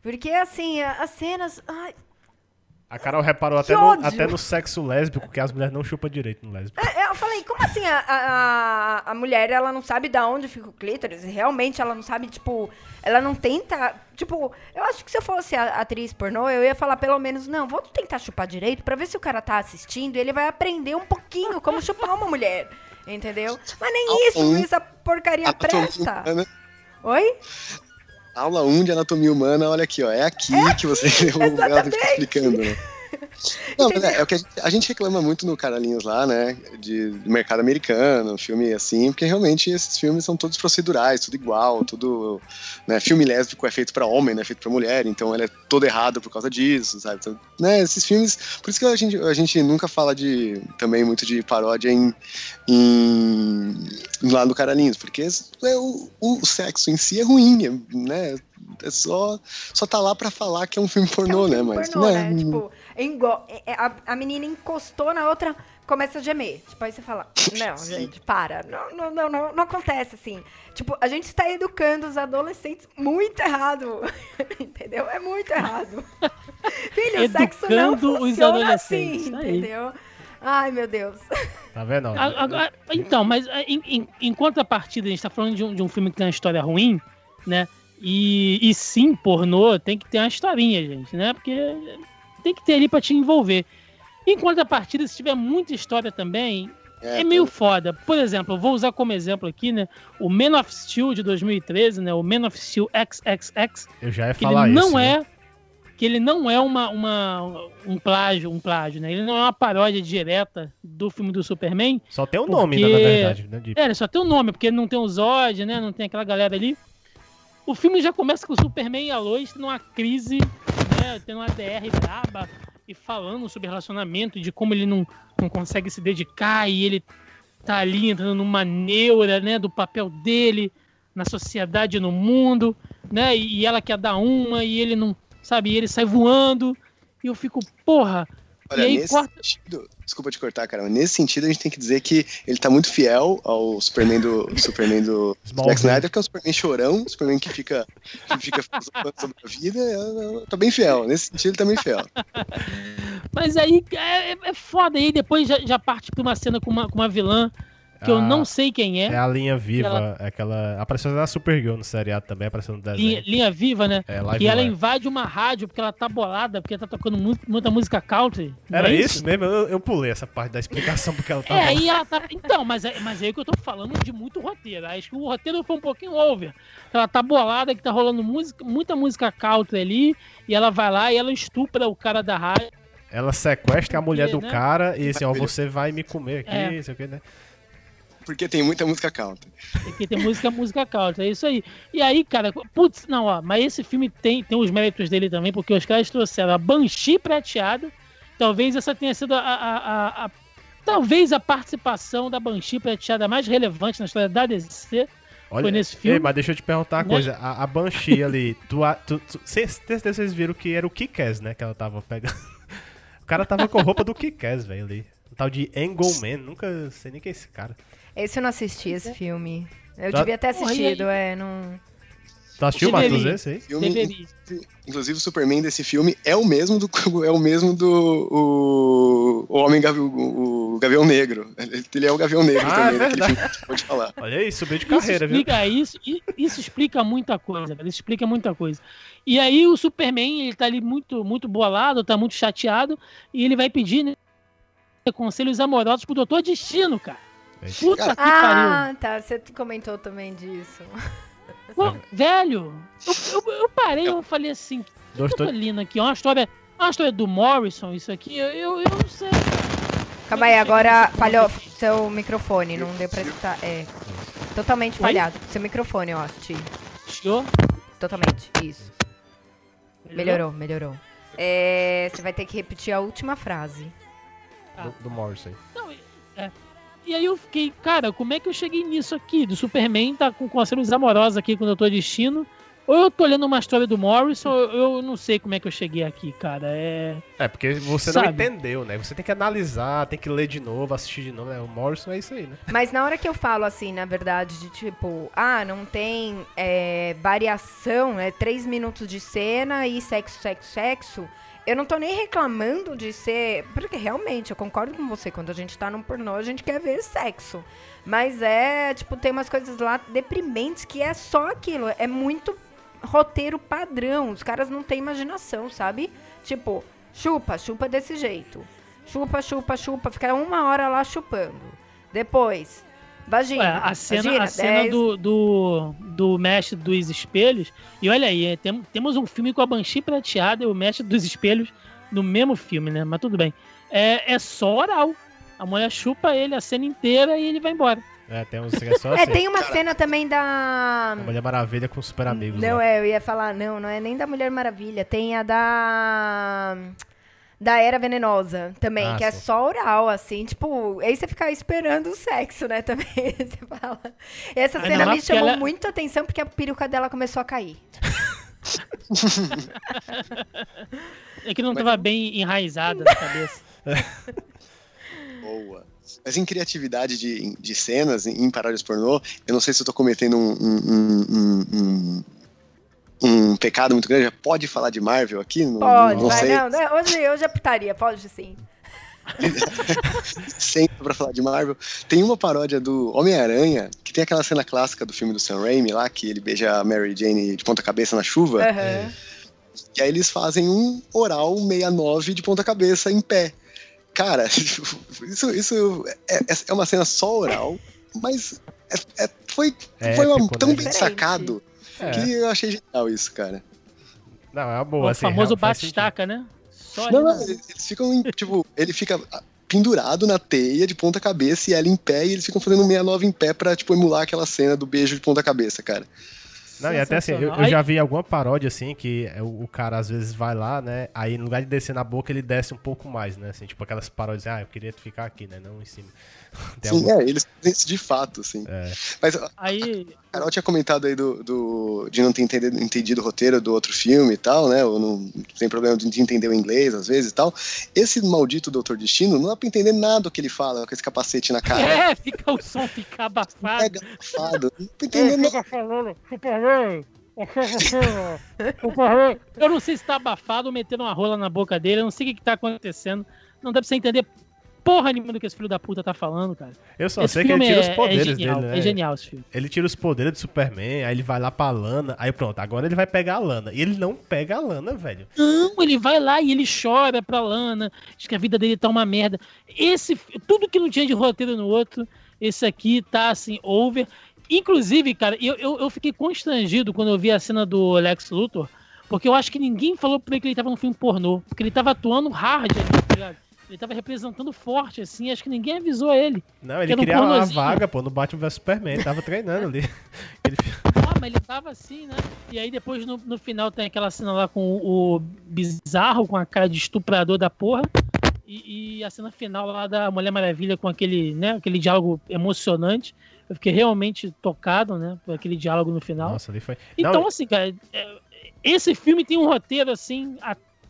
Porque, assim, as cenas... Ai, A Carol reparou até no, até no sexo lésbico, que as mulheres não chupam direito no lésbico. É, Eu falei, como assim a, a, a mulher, ela não sabe da onde fica o clítoris? Realmente ela não sabe, tipo, ela não tenta. Tipo, eu acho que se eu fosse a- atriz pornô, eu ia falar pelo menos, não, vou tentar chupar direito pra ver se o cara tá assistindo e ele vai aprender um pouquinho como chupar uma mulher. Entendeu? Mas nem isso, essa porcaria presta. humana. Oi? Aula 1 de anatomia humana, olha aqui, ó. É aqui que você o ela fica explicando, né? Não, mas é, é o que a gente, a gente reclama muito no Caralhinhos lá, né? De, do mercado americano, filme assim, porque realmente esses filmes são todos procedurais, tudo igual, tudo. Né, filme lésbico é feito pra homem, não é feito pra mulher, então ele é todo errado por causa disso, sabe? Então, né, esses filmes. Por isso que a gente, a gente nunca fala de. também muito de paródia em. em lá no Caralhinhos, porque é, o, o sexo em si é ruim, é, né? É só, só tá lá pra falar que é um filme pornô, É um né? filme Mas. pornô, né, né? Tipo, engo- é- é- a, a menina encostou na outra, começa a gemer. Tipo, aí você fala, não, gente, para. Não, não, não, não, não acontece assim. Tipo, a gente está educando os adolescentes muito errado. entendeu? É muito errado. Filho, o sexo não Educando os funciona adolescentes, assim, aí. entendeu? Ai, meu Deus. Tá vendo? ó? A- a- a- então, mas a- em, em, em contrapartida, a gente tá falando de um, de um filme que tem uma história ruim, né? E, e sim, pornô tem que ter uma historinha, gente, né? Porque tem que ter ali pra te envolver. Em contrapartida, se tiver muita história também, é, meio foda. Por exemplo, eu vou usar como exemplo aqui, né? O Man of Steel de 2013, né? O Man of Steel XXX, Eu já ia que falar ele isso. não né? é que ele não é uma, uma um plágio, um plágio, né? Ele não é uma paródia direta do filme do Superman. Só tem o nome, né, Porque- na verdade. Né, de- É, ele só tem o nome, porque não tem o Zod, né? Não tem aquela galera ali. O filme já começa com o Superman e a Lois tendo uma crise, né? Tendo uma DR braba e falando sobre relacionamento, de como ele não, não consegue se dedicar e ele tá ali entrando numa neura, né? Do papel dele na sociedade no mundo, né? E, e ela quer dar uma e ele não, sabe? E ele sai voando. E eu fico, porra. Olha, aí nesse corta. sentido, desculpa te cortar, cara, mas nesse sentido a gente tem que dizer que ele tá muito fiel ao Superman do Superman do Smallville. Zack Snyder, que é um Superman chorão, um Superman que fica, que fica sobre a vida, é, tá bem fiel. Nesse sentido ele tá bem fiel. Mas aí é, é- é foda. aí depois já, já parte pra uma cena com uma, com uma vilã que eu Ah, não sei quem é. É a linha viva, ela- é aquela. Apareceu na Supergirl no seriado também, apareceu no desenho. Linha, linha viva, né? É, E ela invade uma rádio porque ela tá bolada, porque tá tocando mu- muita música country. Era é isso mesmo? Eu, eu pulei essa parte da explicação porque ela tava. É, aí ela tá. Então, mas é, mas é aí que eu tô falando de muito roteiro. Acho que o roteiro foi um pouquinho over. Ela tá bolada, que tá rolando música, muita música country ali, e ela vai lá e ela estupra o cara da rádio. Ela sequestra a mulher do né? cara e assim, ó, você vai me comer aqui, É. não sei o que, né? Porque tem muita música country. Porque tem música, música country, é isso aí. E aí, cara, putz, não, ó, mas esse filme tem, tem os méritos dele também, porque os caras trouxeram a Banshee prateada. Talvez essa tenha sido a, a- a- a- talvez a participação da Banshee prateada mais relevante na história da DC. Olha, Foi nesse filme? Ei, mas deixa eu te perguntar uma Né? coisa. A, a Banshee ali, tu, a- tu, tu, cês, cês- vocês viram que era o Kick-Ass, né? Que ela tava pegando. O cara tava com roupa do Kick-Ass, velho, ali. Um tal de Engelman, nunca sei nem quem é esse cara. Esse eu não assisti, esse filme. Eu Já- devia ter assistido, é, não... Tu assistiu. Matheus, esse aí? Filme, Deveria. inclusive o Superman desse filme é o mesmo do é o mesmo do o, o homem gavião, o, o gavião negro. Ele, ele é o gavião negro Ah, também, é naquele filme que a gente pode falar. Olha aí, subiu de Isso carreira, viu? explica isso, i- isso explica muita coisa, velho. Isso explica muita coisa. E aí o Superman, ele tá ali muito, muito bolado, tá muito chateado, e ele vai pedir né, conselhos amorosos pro Doutor Destino, cara. Eita. Puta que pariu. Ah, tá, você comentou também disso. Pô, velho, eu, eu, eu parei eu falei assim, Dois eu tô lendo aqui, é uma história, é uma história do Morrison, isso aqui, eu, eu, eu não sei. Calma aí, agora falhou seu microfone, não deu pra escutar. É. Totalmente Oi? falhado. Seu microfone, ó, Ti. Totalmente. Isso. Melhorou, melhorou. É, você vai ter que repetir a última frase. do, do Morrison. Não, é. E aí eu fiquei, cara, como é que eu cheguei nisso aqui? Do Superman tá com conselhos amorosos aqui com o Doutor Destino. Ou eu tô lendo uma história do Morrison, ou eu não sei como é que eu cheguei aqui, cara. É. É, porque você não Sabe? entendeu, né? Você tem que analisar, tem que ler de novo, assistir de novo. Né? O Morrison é isso aí, né? Mas na hora que eu falo assim, na verdade, de tipo, ah, não tem é, variação, é três minutos de cena e sexo, sexo, sexo. Eu não tô nem reclamando de ser. Porque realmente, eu concordo com você, quando a gente tá num pornô, a gente quer ver sexo. Mas é, tipo, tem umas coisas lá deprimentes que é só aquilo. É muito roteiro padrão. Os caras não têm imaginação, sabe? Tipo, chupa, chupa desse jeito. Chupa, chupa, chupa. Fica uma hora lá chupando. Depois, vagina. Ué, a cena, vagina, a cena do, do, do mestre dos espelhos. E olha aí, é, tem- temos um filme com a Banshee prateada e o mestre dos espelhos no mesmo filme, né? Mas tudo bem. É, é só oral. A mulher chupa ele a cena inteira e ele vai embora. É, tem uns é só É, assim. tem uma cena também da. A Mulher Maravilha com super amigos. Não, lá. é, eu ia falar, não, não é nem da Mulher Maravilha. Tem a da. Da Era Venenosa também, Ah, que é sim. só oral, assim, tipo, aí você fica esperando o sexo, né, também, você fala. Essa cena não, me porque chamou ela- muito a atenção porque a peruca dela começou a cair. É que não tava bem enraizada na cabeça. Boa. Mas em criatividade de, de cenas, em, em paródias pornô, eu não sei se eu tô cometendo um, um, um, um, um- pecado muito grande. Pode falar de Marvel aqui? Não, Pode, não vai, sei. não, não, hoje, hoje é putaria, pode sim. Sempre pra falar de Marvel. Tem uma paródia do Homem-Aranha, que tem aquela cena clássica do filme do Sam Raimi lá, que ele beija a Mary Jane de ponta cabeça na chuva. Aham. E aí eles fazem um oral 69 de ponta cabeça em pé. Cara, isso, isso é, é uma cena só oral, mas é- é- foi, É foi uma- tão né? bem Diferente. sacado É. que eu achei genial isso, cara. Não, é uma boa. o assim, famoso bate-estaca, né? Só Não, não, eles eles ficam, em, tipo, ele fica pendurado na teia de ponta cabeça e ela em pé, e eles ficam fazendo um 69 em pé pra, tipo, emular aquela cena do beijo de ponta cabeça, cara. Não, e até assim, eu, eu já vi alguma paródia assim, que é o, o cara às vezes vai lá, né? Aí no lugar de descer na boca, ele desce um pouco mais, né? Assim, tipo aquelas paródias, ah, eu queria ficar aqui, né? Não em cima. Tem Sim, algum- é, eles fazem isso de fato, assim. É. Mas a Aí, Carol tinha comentado aí do, do- de não ter entendido, entendido o roteiro do outro filme e tal, né? Ou não tem problema de entender o inglês às vezes e tal. Esse maldito Doutor Destino não dá pra entender nada do que ele fala com esse capacete na cara. é, fica o som fica abafado. É garrafado. Não tô entendendo nada. falando, Superman. Eu não sei se tá abafado ou metendo uma rola na boca dele, eu não sei o que, que tá acontecendo. Não dá pra você entender porra nenhuma do que esse filho da puta tá falando, cara. Eu só esse sei que ele tira é, os poderes é genial, dele, né? é genial esse filme. Ele tira os poderes do Superman, aí ele vai lá pra Lana, aí pronto, agora ele vai pegar a Lana. E ele não pega a Lana, velho. Não, ele vai lá e ele chora pra Lana, diz que a vida dele tá uma merda. Esse, tudo que não tinha de roteiro no outro, esse aqui tá assim, over. Inclusive, cara, eu, eu, eu fiquei constrangido quando eu vi a cena do Lex Luthor, porque eu acho que ninguém falou pra ele que ele tava num filme pornô, porque ele tava atuando hard ali, tá ligado? Ele tava representando forte, assim, acho que ninguém avisou ele. Não, ele um queria uma vaga, pô, no Batman vs Superman, ele tava treinando ali. Ele- Ah, mas ele tava assim, né? E aí depois no, no final tem aquela cena lá com o, o bizarro, com a cara de estuprador da porra. E, e a cena final lá da Mulher Maravilha com aquele, né, aquele diálogo emocionante. Eu fiquei realmente tocado, né, por aquele diálogo no final. Nossa, ali foi. então, Não, assim, cara, é, esse filme tem um roteiro, assim,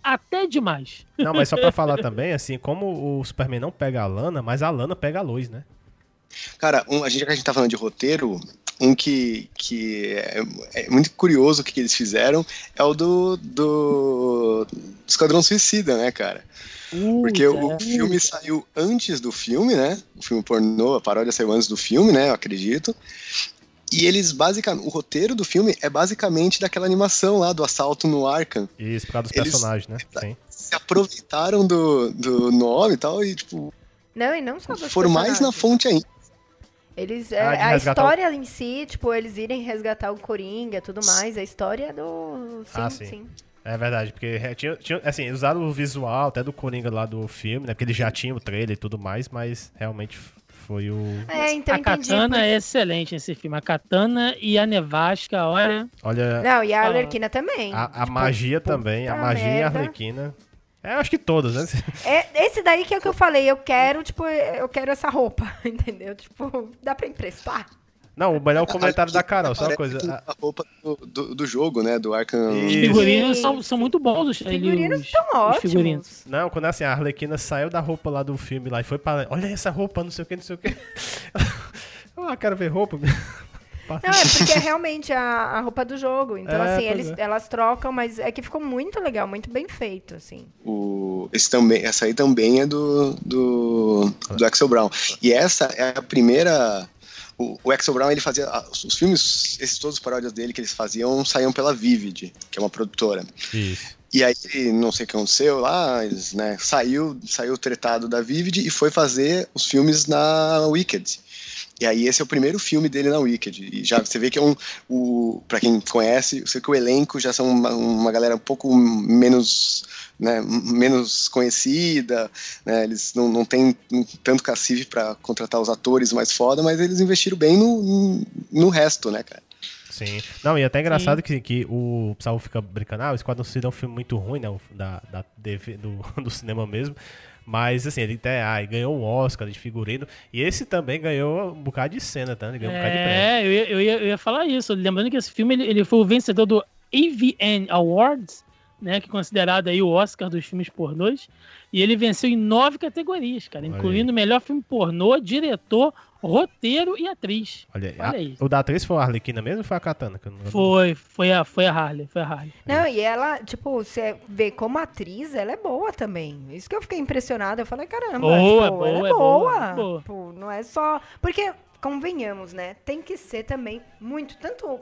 até demais. não, mas só pra falar também, assim, como o Superman não pega a Lana, mas a Lana pega a luz, né? Cara, um, a gente, já que a gente tá falando de roteiro, um que, que é, é muito curioso o que, que eles fizeram é o do, do Esquadrão Suicida, né, cara? Porque o é. filme saiu antes do filme, né? O filme pornô, a paródia saiu antes do filme, né? Eu acredito. E eles basicamente. O roteiro do filme é basicamente daquela animação lá do assalto no Arkham. Isso, por causa dos Eles- personagens, né? Sim. Se aproveitaram do, do nome e tal, e, tipo, Não, e não só dos foram mais na fonte ainda. Eles, Ah, é, de a resgatar o- história em si, tipo, eles irem resgatar o Coringa e tudo mais, a história é do. Sim, Ah, sim. sim. É verdade, porque é, tinha, tinha- assim, usaram o visual até do Coringa lá do filme, né? Porque ele já tinha o trailer e tudo mais, mas realmente foi o. É, então a entendi. Katana é excelente nesse filme. A Katana e a Nevasca, olha. Olha, Não, e a Ah. Arlequina também. a, a Tipo, magia também, a magia e a merda. Arlequina. É, acho que todas, né? É, esse daí que é o que eu falei, eu quero, tipo, eu quero essa roupa, entendeu? Tipo, dá pra emprestar? Não, o melhor é o comentário da Carol, só uma coisa. A roupa do, do, do jogo, né? Do Arkham. Os figurinos são, são muito bons. Os, Os figurinos os- estão os figurinos. ótimos. Não, quando assim, a Arlequina saiu da roupa lá do filme lá e foi pra. Olha essa roupa, não sei o que, não sei o que. ah, quero ver roupa. Não, é porque é realmente a, a roupa do jogo. Então, É, assim, eles, é. elas trocam, mas é que ficou muito legal, muito bem feito, assim. O, esse também, essa aí também é do, do, do Axel Brown. E essa é a primeira. O, o Axel Brown ele fazia. ah, Os, os filmes, esses todos os paródias dele que eles faziam, saíam pela Vivid, que é uma produtora. Isso. E aí, não sei o que aconteceu lá, eles, né, saiu, saiu tretado da Vivid e foi fazer os filmes na Wicked. E aí esse é o primeiro filme dele na Wicked. E já você vê que é um. O, pra quem conhece, você vê que o elenco já são uma, uma galera um pouco menos. Né, menos conhecida, né, eles não, não têm tanto cacife para contratar os atores mais foda, mas eles investiram bem no, no resto, né, cara? Sim. Não, e é até engraçado que, que o pessoal fica brincando, ah, o Esquadrão Suicida é um filme muito ruim, né? Da, da TV, do, do cinema mesmo. Mas, assim, ele até ah, ganhou um Oscar de figurino. E esse também ganhou um bocado de cena, tá? Ele ganhou um bocado de prêmio. É, eu eu, ia, eu ia falar isso. Lembrando que esse filme ele, ele foi o vencedor do AVN Awards, né? Que é considerado aí o Oscar dos filmes pornôs. E ele venceu em nove categorias, cara, incluindo melhor filme pornô, diretor, roteiro e atriz. Olha, Olha a- aí. o da atriz foi a Arlequina mesmo ou foi a Katana? Que eu não- Foi, foi a, foi a Harley, foi a Harley. Não, e ela, tipo, você vê como atriz, ela é boa também. Isso que eu fiquei impressionada. Eu falei, caramba, Boa, tipo, boa, ela é é boa, boa. boa. Tipo, não é só. Porque, convenhamos, né? Tem que ser também muito, tanto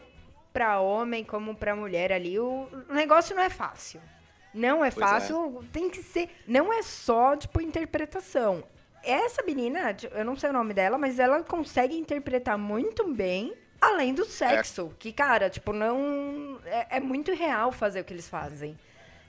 pra homem como pra mulher ali. O negócio não é fácil. Não é Pois é. fácil, tem que ser. Não é só, tipo, interpretação. Essa menina, eu não sei o nome dela, mas ela consegue interpretar muito bem, além do sexo. Que, cara, tipo, não. É, é muito real fazer o que eles fazem,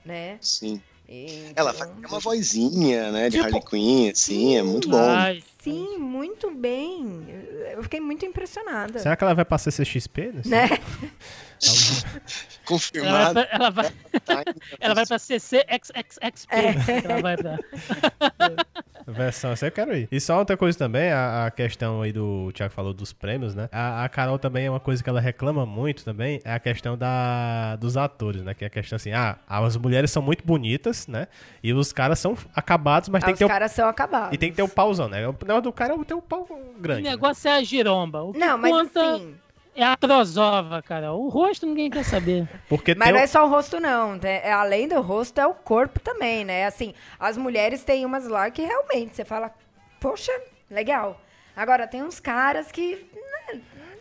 né? Sim. Então, Ela faz uma vozinha, né, de Tipo, Harley Quinn, assim, é muito bom. Ai, Sim, muito bem. Eu fiquei muito impressionada. Será que ela vai pra CCXP? Sei. Né? ela vai, Confirmado. pra, ela, vai, tá? ela vai pra CCXXXP. É. Ela vai pra... Versão, essa eu quero ir. E só outra coisa também, a, a questão aí do. O Thiago falou dos prêmios, né? A, a Carol também é uma coisa que ela reclama muito também, é a questão da, dos atores, né? Que é a questão assim, ah, as mulheres são muito bonitas, né? E os caras são acabados, mas Ah, tem os que ter o, caras são acabados. E tem que ter o pauzão, né? O negócio do cara é ter o pau O grande. né? negócio é a giromba. O que Não, mas assim. É a trozova, cara. O rosto ninguém quer saber. Porque Mas tem não é só o rosto, não. né? É, Além do rosto, é o corpo também, né? Assim, as mulheres têm umas lá que realmente você fala, poxa, legal. Agora, tem uns caras que.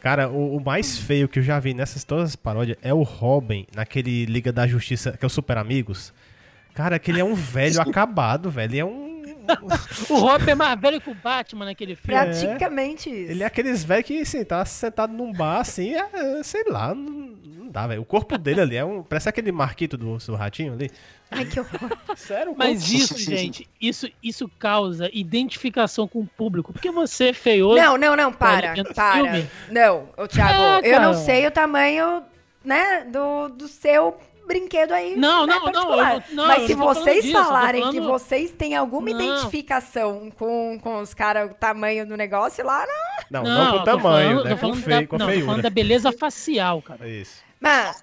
Cara, o, o mais feio que eu já vi nessas todas as paródias é o Robin, naquele Liga da Justiça, que é o Super Amigos. Cara, aquele é um velho acabado, velho. Ele é um. O Robin é mais velho que o Batman naquele filme. Praticamente isso. Ele é aqueles velhos que, assim, tá sentado num bar, assim, é, é, sei lá, não, não dá, velho. O corpo dele ali é um. Parece aquele marquito do seu ratinho ali. Ai, que horror. Sério, Mas isso, gente, isso, isso causa identificação com o público. Porque você, feioso. Não, não, não, para, Olha, para. filme. Não, ô Thiago, É, eu não sei o tamanho, né, do, do seu brinquedo aí. Não, né, não, não, não- não, Mas se vocês disso, falarem que falando- vocês têm alguma Não. identificação com, com os caras, o tamanho do negócio lá, não. Não, não, com o tamanho, falando- né? Com, feio, da, com a não, tô falando da beleza facial, cara. É isso. Mas,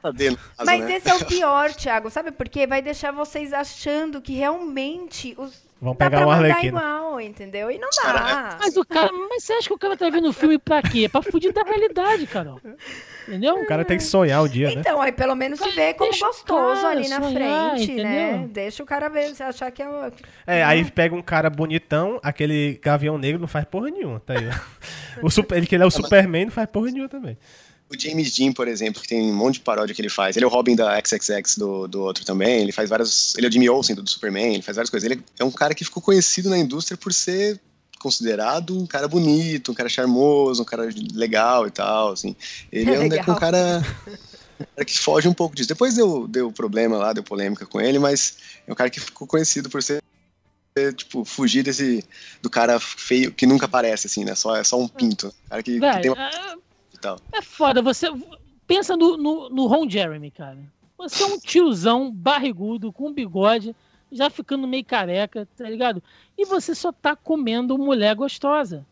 mas né? esse é o pior, Thiago, sabe por quê? Vai deixar vocês achando que realmente os. Vão dá pegar pra o mandar Arlequino. igual, entendeu? E não Cara, dá. Mas o cara. Mas você acha que o cara tá vendo o filme pra quê? Pra fugir da realidade, Carol. Entendeu? O cara tem que sonhar o dia, né? Então, aí pelo menos se vê como gostoso cara ali na sonhar, frente, né? entendeu? Deixa o cara ver, você achar que é o. É, aí pega um cara bonitão, aquele gavião negro não faz porra nenhuma, tá aí. o super, ele que ele é o Superman não faz porra nenhuma também. O James Dean, por exemplo, que tem um monte de paródia que ele faz. Ele é o Robin da XXX do, do outro também. Ele faz várias. Ele é o Jimmy Olsen do, do Superman, ele faz várias coisas. Ele é um cara que ficou conhecido na indústria por ser considerado um cara bonito, um cara charmoso, um cara legal e tal, assim. Ele é, um, Legal. um cara, cara que foge um pouco disso. Depois deu, deu problema lá, deu polêmica com ele, mas é um cara que ficou conhecido por ser tipo, fugir desse do cara feio que nunca aparece, assim, né? Só, é só um pinto. Cara que, que tem uma é, e tal. é foda. Você pensa no, no, no Ron Jeremy, cara. Você é um tiozão barrigudo, com bigode, já ficando meio careca, tá ligado? E você só tá comendo mulher gostosa.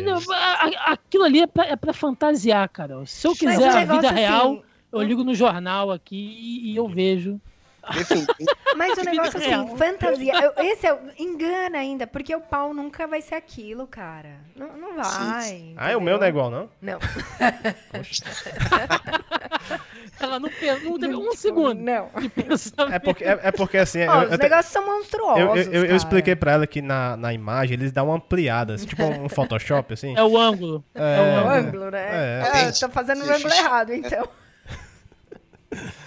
É, a- Aquilo ali é pra, é pra fantasiar, cara. Se eu quiser o a vida real, assim, eu ligo no jornal aqui e, e eu vejo. Mas o negócio Real. assim, fantasia. eu- Esse é, o- engana ainda, porque o pau nunca vai ser aquilo, cara. Não, não vai. Ah, o meu não é igual, não? Não. Ela não, não teve um Tipo, segundo Não. É porque, é, é porque assim. Ó, eu- os eu negócios são monstruosos. eu, eu, eu cara. expliquei pra ela que na, na imagem eles dão uma ampliada, assim, tipo um Photoshop, assim. É o ângulo. É o É, ângulo, né? É. Ah, tô fazendo o ângulo errado, então.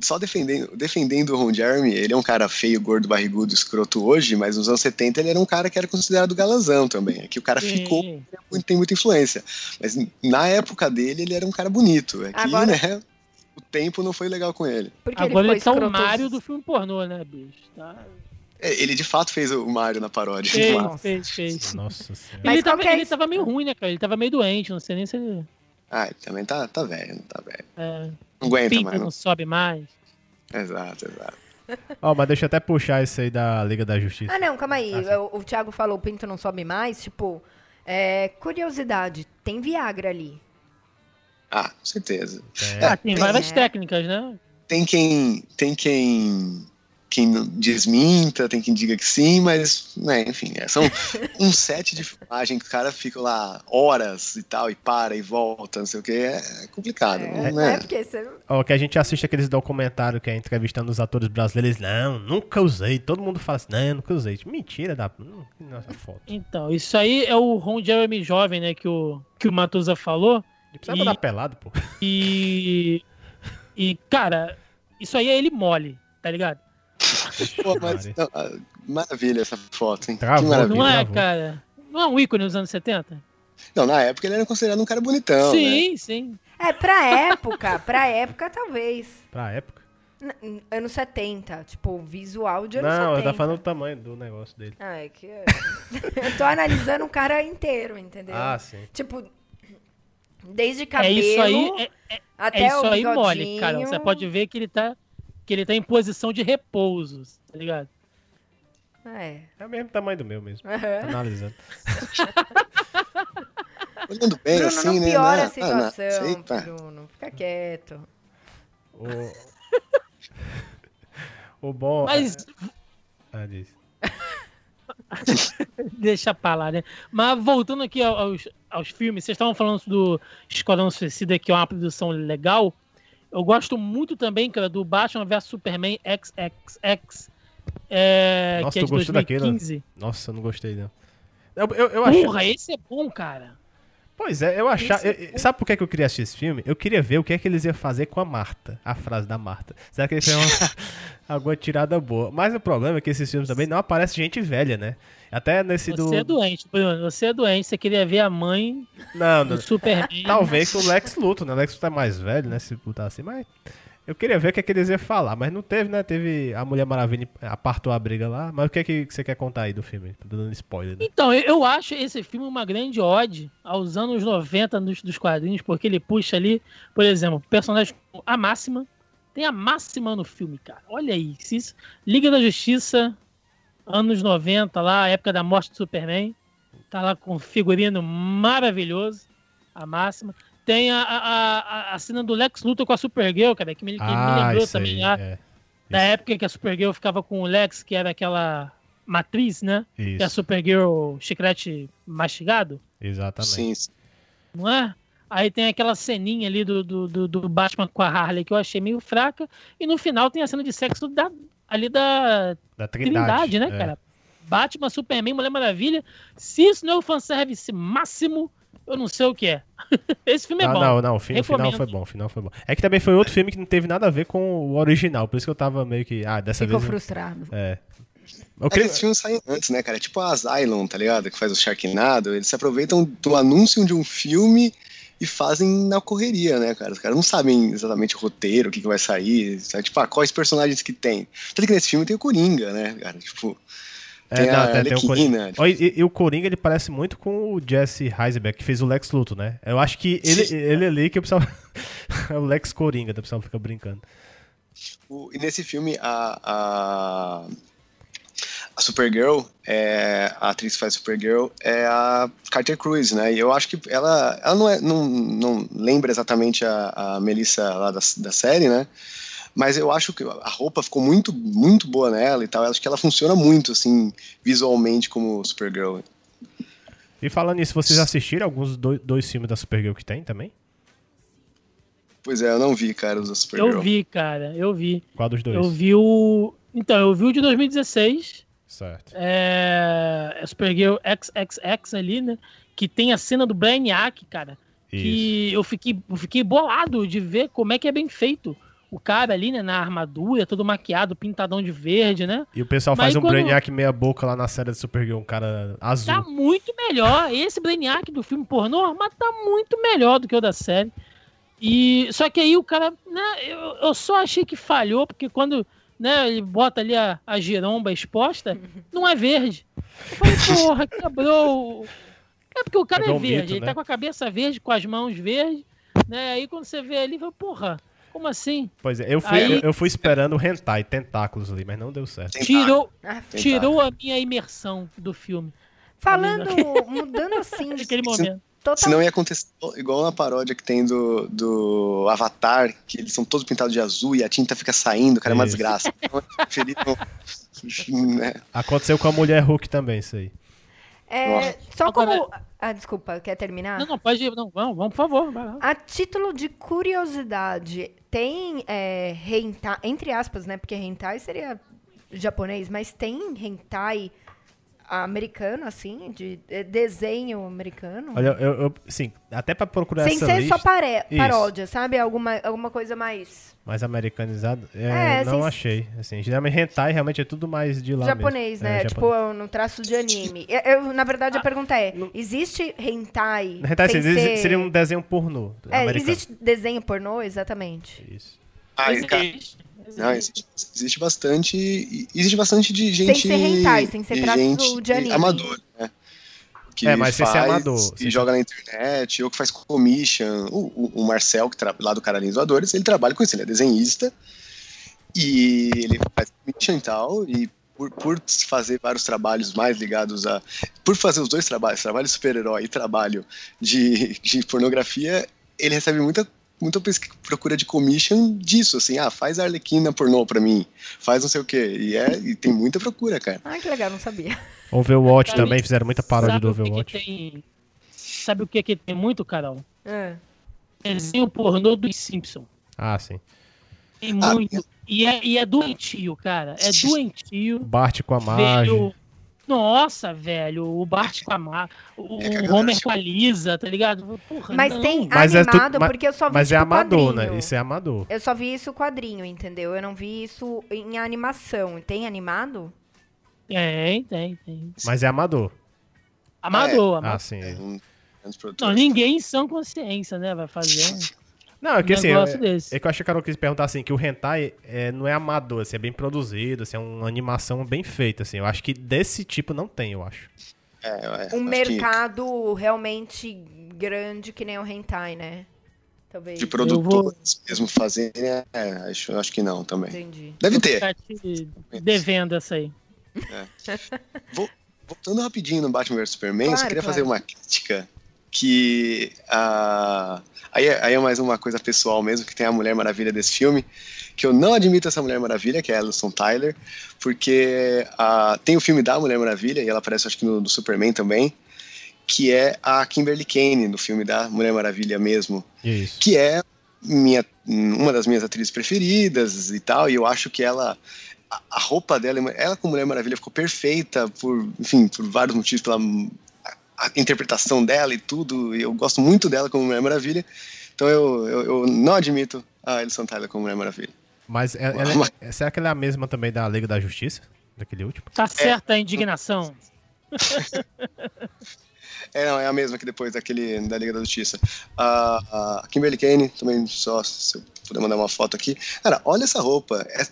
só defendendo, defendendo o Ron Jeremy, ele é um cara feio, gordo, barrigudo, escroto hoje, mas nos anos 70 ele era um cara que era considerado galanzão também. É que o cara Sim. ficou, muito- tem muita influência. Mas na época dele, ele era um cara bonito. É que, Agora- né, o tempo não foi legal com ele. Porque Agora ele ele tá o Mario do filme pornô, né, bicho? Tá? É, Ele de fato fez o Mario na paródia. Fez, fez, fez. Nossa. Mas ele, tava, é ele tava meio ruim, né, cara? Ele tava meio doente, não sei nem se ele. Ah, ele também tá, tá velho, não tá velho. É, Não aguenta pinto mais, não não. sobe mais. Exato, exato. Ó, mas deixa eu até puxar isso aí da Liga da Justiça. Ah, não, calma aí. Ah, o, o Thiago falou o pinto não sobe mais. Tipo, é, curiosidade, tem Viagra ali. Ah, com certeza. É. Ah, tem várias É. técnicas, né? Tem quem. Tem quem. Quem desminta, tem quem diga que sim, mas, né, enfim, é, são um set de filmagem que o cara fica lá horas e tal, e para e volta, não sei o que, é complicado, É, né? é porque você. Ó, que a gente assiste aqueles documentários que é entrevistando os atores brasileiros. Não, nunca usei. Todo mundo fala assim, não, nunca usei. Mentira da. hum, Nossa, foto. Então, isso aí é o Ron Jeremy jovem, né, que o, que o Matusa falou. Não precisa E- mandar pelado, pô. E. E, cara, isso aí é ele mole, tá ligado? Pô, mas, não, ah, maravilha essa foto, hein? Travou, que maravilha. Não é, travou. cara? Não é um ícone nos anos 70? Não, na época ele era considerado um cara bonitão, né? sim, sim. É, pra época, pra época, talvez. Pra época. N- Anos 70, tipo, visual de anos Não, 70. eu tava falando do tamanho do negócio dele. Ah, é que. eu tô analisando o cara inteiro, entendeu? Ah, sim. Tipo, desde É cabelo isso aí, é, é- até é isso o aí mole, cara. Você pode ver que ele tá. Que ele tá em posição de repouso, tá ligado? É. É o mesmo tamanho do meu mesmo. Tô analisando. Olhando bem, Bruno, assim, não né? piora a Ah, não, situação, pá. Bruno. Fica quieto. O, o bom. Mas Ah, diz. deixa pra lá, né? Mas voltando aqui ao- aos, aos filmes, vocês estavam falando do Esquadrão Suicida, que é uma produção legal. Eu gosto muito também, cara, do Batman vs Superman XXX, é, Nossa, que é tu de gostou daquilo? 2015. Nossa, eu não gostei, não. Eu, eu, eu achei. Porra, esse é bom, cara. Pois é, eu achava. Eu- sabe por que que eu queria assistir esse filme? Eu queria ver o que é que eles iam fazer com a Marta. A frase da Marta. Será que eles fizeram uma, alguma tirada boa? Mas o problema é que esses filmes também não aparece gente velha, né? Até nesse Você do. é doente, Bruno. Você é doente. Você queria ver a mãe Não, do não. Superman. Talvez com o Lex Luthor, né? O Lex Luthor é mais velho, né? Se botar assim, mas. Eu queria ver o que é que eles iam falar, mas não teve, né? Teve a Mulher Maravilha apartou a briga lá. Mas o que é que você quer contar aí do filme? Tô dando spoiler, né? Então, eu, acho esse filme uma grande ode aos anos 90 dos, quadrinhos, porque ele puxa ali, por exemplo, personagens como a Máxima. Tem a Máxima no filme, cara. Olha aí. isso- Liga da Justiça, anos 90, lá, época da morte do Superman. Tá lá com um figurino maravilhoso. A Máxima. Tem a, a, a, a cena do Lex Luthor com a Supergirl, cara, que me, que me lembrou Ah, isso também aí, lá. é. Da época que a Supergirl ficava com o Lex, que era aquela matriz, né? Que a Isso, Supergirl chiclete mastigado, exatamente. Sim, sim. não é? Aí tem aquela ceninha ali do, do, do- do Batman com a Harley que eu achei meio fraca. E no final tem a cena de sexo da, ali da Da Trindade, Trindade, né, é. cara? Batman, Superman, Mulher Maravilha. Se isso não é o fanservice máximo, eu não sei o que é. Esse filme é Ah, bom. não, não, o, fi- o final foi bom, o final foi bom. É que também foi outro filme que não teve nada a ver com o original, por isso que eu tava meio que, ah, dessa Ficou vez... eu- frustrado. É, Eu É que creio- esses filmes saem antes, né, cara? É tipo a Asylum, tá ligado? Que faz o Sharknado. Eles se aproveitam do anúncio de um filme e fazem na correria, né, cara? Os caras não sabem exatamente o roteiro, o que, que vai sair. Sabe? Tipo, ah, quais personagens que tem. Tanto que nesse filme tem o Coringa, né, cara? Tipo, É, tem não, a tem- tem o Coringa. tipo- Ó, E, e o Coringa, ele parece muito com o Jesse Heisenberg, que fez o Lex Luthor, né? Eu acho que ele, Sim. ele ali que eu precisava... é o Lex Coringa, o pessoal fica brincando. o- e nesse filme, a, a, a Supergirl, é, a atriz que faz Supergirl, é a Carter Cruz, né? E eu acho que ela, ela não, é, não, não lembra exatamente a, a Melissa lá da, da série, né? Mas eu acho que a roupa ficou muito, muito boa nela e tal. Eu acho que ela funciona muito, assim, visualmente como Supergirl. E falando nisso, vocês assistiram alguns do- dois filmes da Supergirl que tem também? Pois é, eu não vi, cara, os da Supergirl. Eu vi, cara, eu vi. Qual dos dois? Eu vi o. Então, eu vi o de 2016. Certo. É. é Supergirl XXX ali, né? Que tem a cena do Brainiac, cara. Isso. Que eu fiquei, eu fiquei bolado de ver como é que é bem feito. O cara ali, né, na armadura, todo maquiado, pintadão de verde, né? E o pessoal Mas faz um quando- Brainiac meia boca lá na série da Supergirl, um cara azul. Tá muito melhor. Esse Brainiac do filme pornô, mas tá muito melhor do que o da série. E só que aí o cara, né, eu, eu só achei que falhou porque quando, né, ele bota ali a, a giromba exposta, não é verde. Eu falei, porra, quebrou. É porque o cara é o verde, mito, ele né? tá com a cabeça verde, com as mãos verdes, né? Aí quando você vê ali, fala, porra, como assim? Pois é, eu fui, Aí- eu, eu fui esperando o hentai, tentáculos ali, mas não deu certo. Tirou, Ah, tirou a minha imersão do filme Falando, mudando assim, naquele momento. total, Senão ia acontecer igual na paródia que tem do, do Avatar, que eles são todos pintados de azul e a tinta fica saindo, cara, é uma Isso. desgraça. Então, né? Aconteceu com a mulher Hulk também, isso aí. é, só Agora- como... Ah, desculpa, quer terminar? Não, não, pode ir. Não, vamos, vamos, por favor. Vai lá. A título de curiosidade, tem é, hentai, entre aspas, né? Porque hentai seria japonês, mas tem hentai americano, assim, de é, desenho americano? Olha, eu, eu sim, até pra procurar Sem essa ser lista, só paré, Isso. paródia, sabe? Alguma, alguma coisa mais mais americanizado, é, É, não sem- achei. Assim, geralmente hentai realmente é tudo mais de lá japonês, mesmo. né? É, tipo, japonês. no traço de anime. Eu, eu, na verdade, a pergunta é, existe hentai Hentai sem assim, ser... seria um desenho pornô É, americano. existe desenho pornô, exatamente. Isso. Ah, e, cara, não, existe, existe bastante. Existe bastante de gente. ser hentai, sem ser de traço gente de anime. amador, né? Que É, mas sem faz amador, E sem joga na internet, ou que faz commission. O, o, o Marcel, que tra... lá do Caralhinhos Voadores, ele trabalha com isso, ele é desenhista. E ele faz commission e tal. E por, por fazer vários trabalhos mais ligados a. Por fazer os dois trabalhos, trabalho de super-herói e trabalho de, de pornografia, ele recebe muita, muita procura de commission disso, assim, ah, faz a Arlequina pornô pra mim, faz não sei o quê. E, é, e tem muita procura, cara. Ai, que legal, não sabia. Overwatch também, fizeram muita paródia Sabe do o que que Overwatch. tem- Sabe o que que tem muito, Carol? Ah. Desenho pornô dos Simpsons. Ah, sim. Tem Ah, muito. E é, e é doentio, cara. É doentio. Bart com a Marge. Nossa, velho. O Bart com a Mar... O, É, Homer com a Lisa, tá ligado? Porra, Mas não. tem Mas é tu- animado, porque eu só vi Mas é tipo, amador, quadrinho. né? Isso é amador. Eu só vi isso quadrinho, entendeu? Eu não vi isso em animação. Tem animado? Tem, tem, tem. Mas é amador. Amador, Ah, amador. sim. É Não, ninguém em sã consciência, né? Vai fazer Não, é que assim, negócio é, desse. é que eu achei que a Carol quis perguntar assim, que o hentai é, não é amador, assim, é bem produzido, assim, é uma animação bem feita, assim. Eu acho que desse tipo não tem, eu acho. É, é, Um acho que mercado realmente grande que nem o hentai, né? Talvez. de produtores mesmo fazerem, é, acho, acho que não também. Entendi. Deve Vou ter. te devendo essa aí. Voltando rapidinho no Batman vs Superman, Claro, só queria claro. fazer uma crítica que ah, aí, é- aí é mais uma coisa pessoal mesmo, que tem a Mulher Maravilha desse filme, que eu não admito essa Mulher Maravilha, que é a Alison Tyler, porque ah, tem o filme da Mulher Maravilha, e ela aparece acho que no, do Superman também, que é a Kimberly Kane, no filme da Mulher Maravilha mesmo, Isso. que é minha, uma das minhas atrizes preferidas e tal, e eu acho que ela a, a roupa dela, ela como Mulher Maravilha ficou perfeita por, enfim, por vários motivos, pela a, interpretação dela e tudo, e eu gosto muito dela como Mulher Maravilha, então eu, eu, eu não admito a Alison Tyler como Mulher Maravilha. Mas ela, ela é- será que ela é a mesma também da Liga da Justiça? Daquele último. Tá certa a indignação. É, não, é a mesma que depois daquele da Liga da Justiça. A, a Kimberly Kane, também só se eu puder mandar uma foto aqui. Cara, olha essa roupa. É,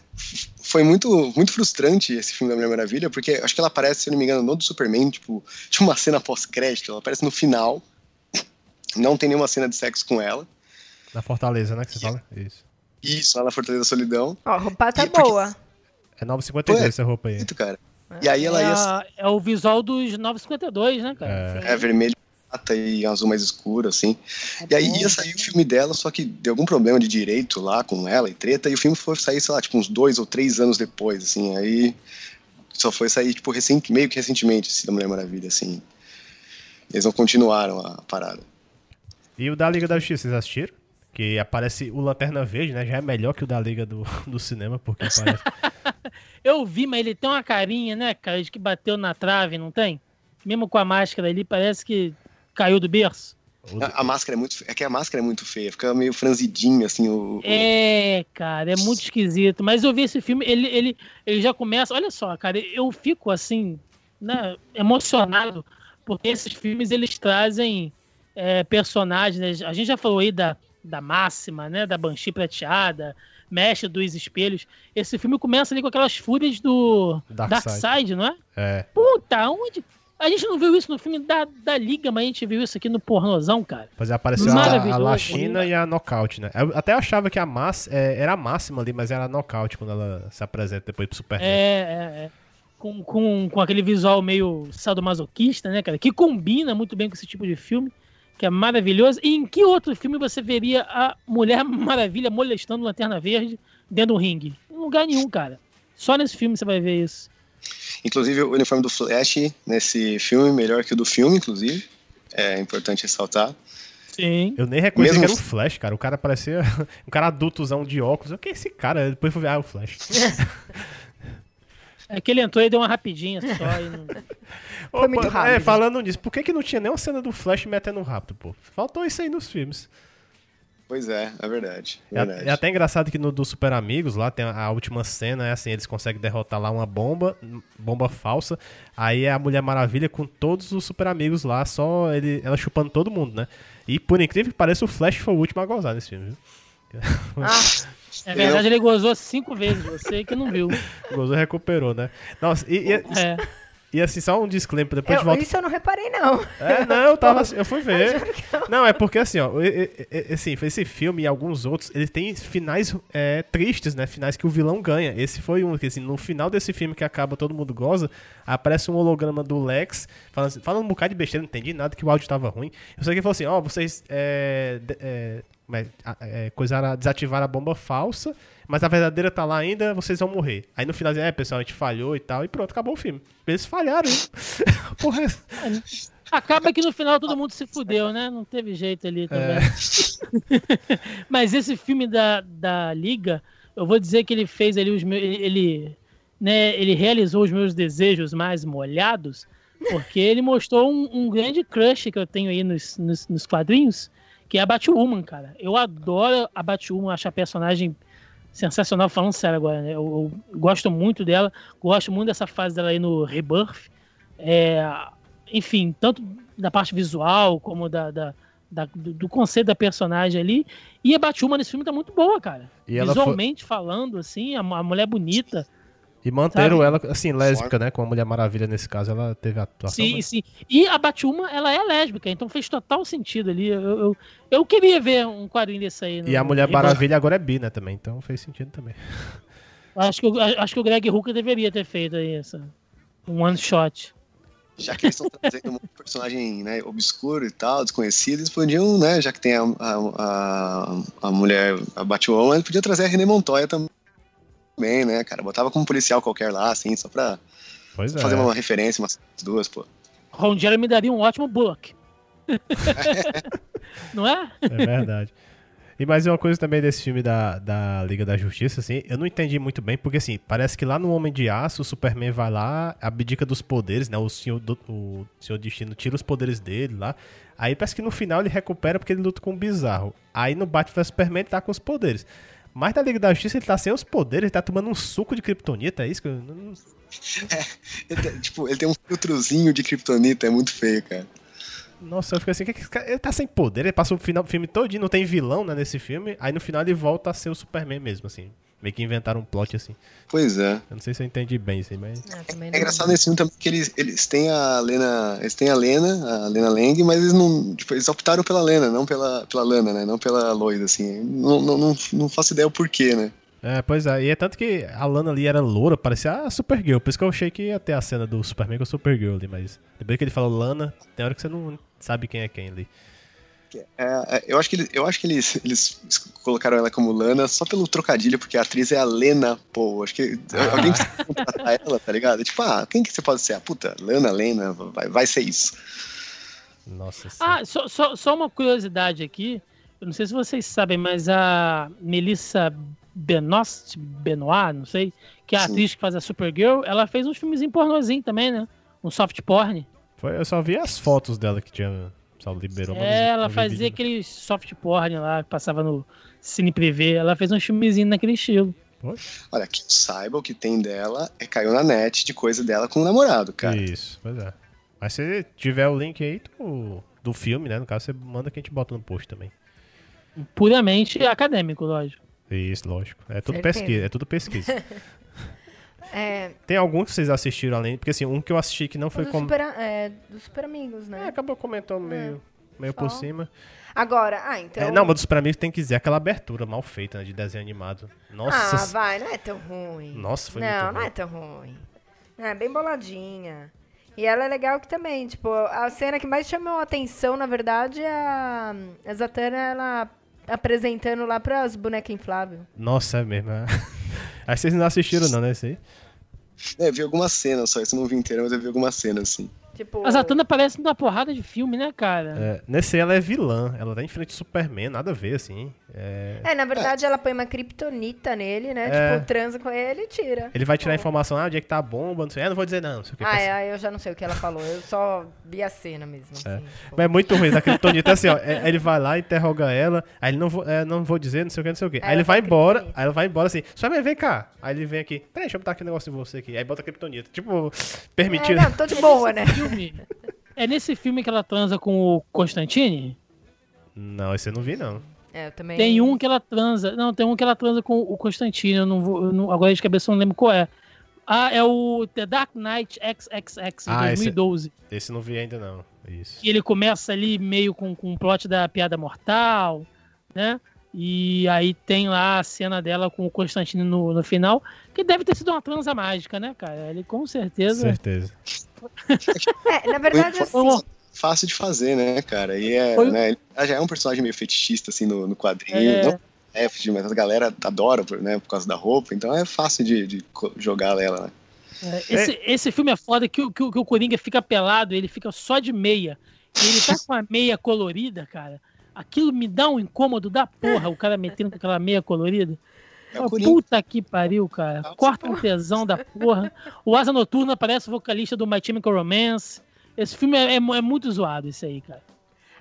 foi muito, muito frustrante esse filme da Mulher Maravilha, porque acho que ela aparece, se não me engano, no do Superman, tipo, de uma cena pós-crédito. Ela aparece no final. Não tem nenhuma cena de sexo com ela. Na Fortaleza, né? Que você fala? Isso. Isso, lá na Fortaleza da Solidão. Ó, a roupa tá E porque- boa. É 952 Ué. essa roupa aí. Muito, cara. E aí ela é, ia a- é o visual dos 952, né, cara? É. É, vermelho prata e azul mais escuro, assim. E aí ia sair o filme dela, só que deu algum problema de direito lá com ela e treta, e o filme foi sair, sei lá, tipo, uns dois ou três anos depois, assim. Aí só foi sair, tipo, recente, meio que recentemente, assim, da Mulher Maravilha, assim. Eles não continuaram a parada. E o da Liga da Justiça, vocês assistiram? Que aparece o Lanterna Verde, né? Já é melhor que o da Liga do, do cinema, porque aparece. Eu vi, mas ele tem uma carinha, né, cara, de que bateu na trave, não tem? Mesmo com a máscara ali, parece que caiu do berço. A, a máscara é muito. É que a máscara é muito feia, fica meio franzidinho, assim, o. o- É, cara, é muito esquisito. Mas eu vi esse filme, ele, ele, ele já começa. Olha só, cara, eu fico assim, né, emocionado, porque esses filmes eles trazem é, personagens. né? A gente já falou aí da, da máxima, né? Da Banshee prateada, Mestre dos Espelhos. Esse filme começa ali com aquelas fúrias do Darkseid. Darkseid, não é? É. Puta, onde. A gente não viu isso no filme da, da Liga, mas a gente viu isso aqui no pornozão, cara. Pois é, apareceu a, a. Lachina e a Knockout, né? Eu até achava que a Mass, é, era a máxima ali, mas era a Knockout quando ela se apresenta depois pro Superman. É, é, é. Com, com, com aquele visual meio sadomasoquista, né, cara? Que combina muito bem com esse tipo de filme, que é maravilhoso. E em que outro filme você veria a Mulher Maravilha molestando Lanterna Verde dentro do ringue? Em lugar nenhum, cara. Só nesse filme você vai ver isso. Inclusive, o uniforme do Flash nesse filme, melhor que o do filme, inclusive. É importante ressaltar. Sim. Eu nem reconheci Mesmo que era o Flash, cara. O cara parecia um cara adultozão de óculos. O que é esse cara? Depois fui ver, ah, é o Flash. É que ele entrou e deu uma rapidinha só. e não- Foi muito Opa, rápido. É, falando nisso, por que, que não tinha nenhuma cena do Flash metendo rápido, pô? Faltou isso aí nos filmes. Pois é, é verdade. É, verdade. é até engraçado que no do Super Amigos, lá tem a, a última cena, é assim, eles conseguem derrotar lá uma bomba, bomba falsa. Aí é a Mulher Maravilha com todos os Super Amigos lá, só ele, ela chupando todo mundo, né? E por incrível que pareça, o Flash foi o último a gozar nesse filme, viu? Ah, É verdade, ele gozou cinco vezes, você que não viu. Gozou e recuperou, né? Nossa, e, e, É. e assim, só um disclaimer, depois de eu, volta. isso eu não reparei, não. É, não, eu tava assim, eu fui ver. Não, é porque assim, ó, assim, esse filme e alguns outros, ele tem finais é, tristes, né? Finais que o vilão ganha. Esse foi um que assim, no final desse filme que acaba todo mundo goza, aparece um holograma do Lex falando, assim, falando um bocado de besteira, não entendi nada que o áudio tava ruim. Eu sei que ele falou assim, ó, vocês é, de- é, é, é, coisaram, desativaram a bomba falsa, mas a verdadeira tá lá ainda, vocês vão morrer. Aí no final, é, pessoal, a gente falhou e tal, e pronto, acabou o filme. Eles falharam, hein? Porra, é- Acaba que no final todo mundo se fudeu, né? Não teve jeito ali também. Mas esse filme da, da Liga, eu vou dizer que ele fez ali os meus. Ele, ele, né, ele realizou os meus desejos mais molhados, porque ele mostrou um, um grande crush que eu tenho aí nos, nos, nos quadrinhos, que é a Batwoman, cara. Eu adoro a Batwoman, acho a personagem sensacional, falando sério agora, né? Eu, eu gosto muito dela, gosto muito dessa fase dela aí no Rebirth. É, enfim, tanto da parte visual como da, da- da- do, do conceito da personagem ali. E a Batwoman nesse filme tá muito boa, cara. E ela foi- Visualmente falando, assim, a, a mulher bonita. E manteram Sabe? ela, assim, lésbica, né? Com a Mulher Maravilha nesse caso, ela teve a atuação. Sim, mas- sim. E a Batwoman, ela é lésbica, então fez total sentido ali. Eu, eu, eu queria ver um quadrinho desse aí. no- E a Mulher. Maravilha agora é bi, né, também, então fez sentido também. Acho que, o- acho que o Greg Hooker deveria ter feito aí essa, um one shot. Já que eles estão trazendo um personagem né, obscuro e tal, desconhecido, eles podiam, né, já que tem a, a, a, a mulher, a Batwoman, ele podia trazer a René Montoya também, né, cara? Botava como policial qualquer lá, assim, só pra Pois é. fazer uma referência, umas duas, pô. Ron Jeremy daria um ótimo Bullock. Não é? É verdade. E mais uma coisa também desse filme da, da Liga da Justiça, assim, eu não entendi muito bem, porque assim, parece que lá no Homem de Aço, o Superman vai lá, abdica dos poderes, né? O Senhor, do, o senhor Destino tira os poderes dele lá. Aí parece que no final ele recupera porque ele luta com o Bizarro. Aí no Batman Superman ele tá com os poderes. Mas da Liga da Justiça ele tá sem os poderes, ele tá tomando um suco de kryptonita, é isso que eu não... Ele tem- tipo, ele tem um filtrozinho de kryptonita, é muito feio, cara. Nossa, eu fico assim, que que ele tá sem poder, ele passa o final filme todinho, não tem vilão né, nesse filme, aí no final ele volta a ser o Superman mesmo, assim. Meio que inventaram um plot assim. Pois é. Eu não sei se eu entendi bem isso aí, mas. Ah, É não- engraçado nesse filme também que eles, eles têm a Lena. Eles têm a Lena, a Lena Lang, mas eles não. Tipo, eles optaram pela Lena, não pela, pela Lana, né? Não pela Lois, assim. Não, não, não, não faço ideia o porquê, né? É, pois é. E é tanto que a Lana ali era loura, parecia a Supergirl. Por isso que eu achei que ia ter a cena do Superman com a Supergirl ali, mas depois que ele falou Lana, tem hora que você não sabe quem é quem ali. É, é, eu acho que, eles, eu acho que eles, eles colocaram ela como Lana só pelo trocadilho, porque a atriz é a Lena Pô. Acho que alguém precisa contratar ela, tá ligado? Tipo, ah, quem que você pode ser? Ah, puta, Lana, Lena, vai, vai ser isso. Nossa senhora. Ah, só, só, só uma curiosidade aqui. Eu não sei se vocês sabem, mas a Melissa Benoist, Benoit, não sei, que é a Sim. atriz que faz a Supergirl, ela fez uns filmes em pornozinho também, né? Um soft porn. Foi, eu só vi as fotos dela que tinha. Só liberou, É, ela fazia aquele soft porn lá, que passava no Cine Privé. Ela fez um filmezinho naquele estilo. Poxa, Olha, que saiba o que tem dela é caiu na net de coisa dela com o namorado, cara. Isso, pois é. Mas se tiver o link aí do, do filme, né? No caso, você manda que a gente bota no post também. Puramente acadêmico, lógico. Isso, lógico. É tudo Certeza. pesquisa, é tudo pesquisa. É, Tem algum que vocês assistiram além? Porque assim, um que eu assisti que não foi como. super, é, dos super amigos, É, né? acabou comentando meio, meio por cima. Agora, ah, então. É, não, mas dos Super Amigos tem que dizer aquela abertura mal feita, né, de desenho animado. Nossa, Ah, vai, não é tão ruim. Nossa, foi não, muito Não, ruim. é tão ruim. É bem boladinha. E ela é legal que também, tipo, a cena que mais chamou a atenção, na verdade, é a, a Zatanna, ela apresentando lá pras bonecas infláveis. nossa, é mesmo. Aí vocês não assistiram não, né, esse aí? É, eu vi algumas cenas só, isso eu não vi inteira, mas eu vi algumas cenas, assim. Tipo, A Zatanna aparece numa porrada de filme, né, cara? É, nesse aí ela é vilã, ela tá em frente ao Superman, nada a ver, assim. É, É, na verdade, ela põe uma kriptonita nele, né? É. Tipo, transa com ele e tira. Ele vai tirar a informação, ah, onde é que tá a bomba, não sei. Ah, não vou dizer não, não sei o que. Ah, é, eu já não sei o que ela falou. Eu só vi a cena mesmo. Assim, tipo. Mas é muito ruim, daquele tonito assim, ó. é, ele vai lá, interroga ela, aí ele não vou, é, não vou dizer, não sei o que, não sei o que. Aí ele vai embora, aí ela vai embora assim, Superman, vem cá. Aí ele vem aqui, peraí, deixa eu botar aqui um negócio em você aqui. Aí bota a criptonita. Tipo, É, permitido. não, tô de boa, né? Filme. É nesse filme que ela transa com o Constantine? Não, esse eu não vi, não. É, também. Tem um que ela transa. Não, tem um que ela transa com o Constantine. Eu não vou. eu não- agora de cabeça eu não lembro qual é. Ah, é o The Dark Knight XXX de Ah, esse- 2012. Esse eu não vi ainda, não. Isso. Que ele começa ali meio com, com o plot da piada mortal, né? E aí tem lá a cena dela com o Constantine no, no final, que deve ter sido uma transa mágica, né, cara? Ele com certeza. Certeza. É, na verdade, assim. Fácil de fazer, né, cara? E é, Foi- né, ele já é um personagem meio fetichista, assim, no, no quadrinho. É. Não é fetiche, mas a galera adora, por- né, por causa da roupa, então é fácil de, de jogar ela, né? É, esse, esse filme é foda que, o- que, que o Coringa fica pelado, ele fica só de meia. E ele tá com a meia colorida, cara. Aquilo me dá um incômodo da porra, o cara metendo com aquela meia colorida. É o Oh, puta que pariu, cara. Corta um tesão da porra. O Asa Noturna parece o vocalista do My Chemical Romance. Esse filme é, é é muito zoado, esse aí, cara.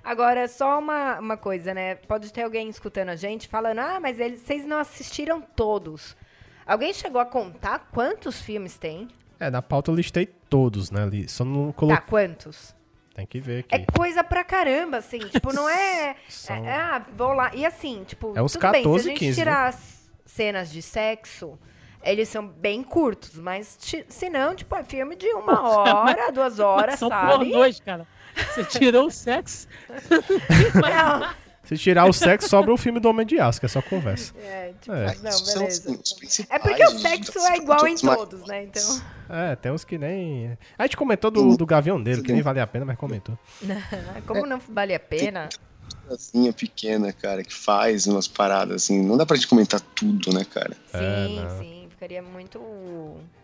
Agora, só uma, uma coisa, né? Pode ter alguém escutando a gente falando, ah, mas eles, vocês não assistiram todos. Alguém chegou a contar quantos filmes tem? É, na pauta eu listei todos, né? Só não Tá, coloquei. quantos? Tem que ver É aqui. coisa pra caramba, assim. Tipo, não é. São- é ah, vou lá. E assim, tipo, É uns tudo bem, 14, se a gente 15, né? tirar as cenas de sexo, eles são bem curtos, mas se não, tipo, é filme de uma hora, duas horas, São sabe? pornôs, cara. Você tirou o sexo. Não, Se tirar o sexo, sobra o filme do Homem de Aço, que é só conversa. é, tipo, É. não, São, beleza. principais, É porque o sexo é igual em todos, né? Então. É, tem uns que nem. A gente comentou do, do Gaviãoneiro, que nem vale a pena, mas comentou. Como não vale a pena? Assim, pequena, cara, que faz umas paradas, assim. Não dá pra gente comentar tudo, né, cara? Sim, não. sim. Ficaria muito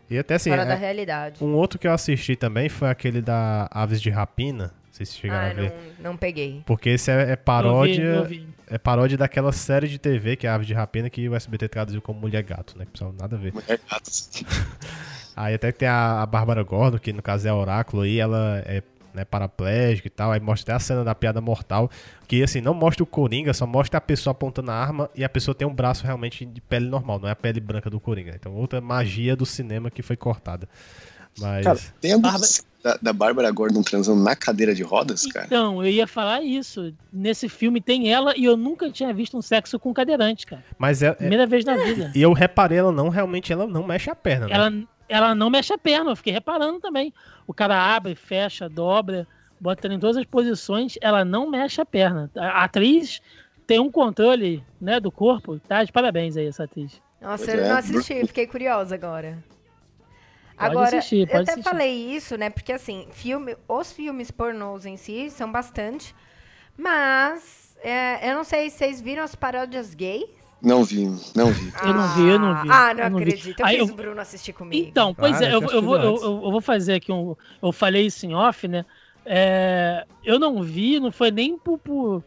E até assim, fora é- da realidade. um outro que eu assisti também foi aquele da Aves de Rapina. Não sei se chegaram Ah, a ver. não, não peguei. Porque esse é, é Eu vi, paródia. eu vi. É paródia daquela série de TV que é Aves de Rapina, que o SBT traduziu como Mulher Gato, né? Que pessoal nada a ver. Mulher gato. Aí até que tem a, a Bárbara Gordon, que no caso é a Oráculo aí, ela é né, paraplégico e tal. Aí mostra até a cena da piada mortal, que assim, não mostra o Coringa, só mostra a pessoa apontando a arma e a pessoa tem um braço realmente de pele normal, não é a pele branca do Coringa. Então, outra magia do cinema que foi cortada. Mas. Cara, tem a Bárbara- da, da Bárbara Gordon transando na cadeira de rodas, cara? Então, eu ia falar isso. Nesse filme tem ela e eu nunca tinha visto um sexo com cadeirante, cara. Mas é, é- Primeira vez na vida. E eu reparei, ela não, realmente, ela não mexe a perna, né? Ela, não mexe a perna, eu fiquei reparando também. O cara abre, fecha, dobra, bota ela em todas as posições, ela não mexe a perna. A atriz tem um controle né, do corpo, tá? De parabéns aí, essa atriz. Nossa, Pois eu é, não assisti, fiquei curiosa agora. Pode agora, assistir, eu até assistir. falei isso, né? Porque assim, filme, os filmes pornôs em si são bastante, mas é, eu não sei se vocês viram as paródias gays. Não vi, não vi. Eu não vi, eu não vi. Ah, não Eu não vi. acredito. Eu Aí fiz eu- o Bruno assistir comigo. Então, pois Claro, é, eu eu, vou, eu, eu- vou fazer aqui um. Eu falei isso em off, né? É, eu não vi, não foi nem por, por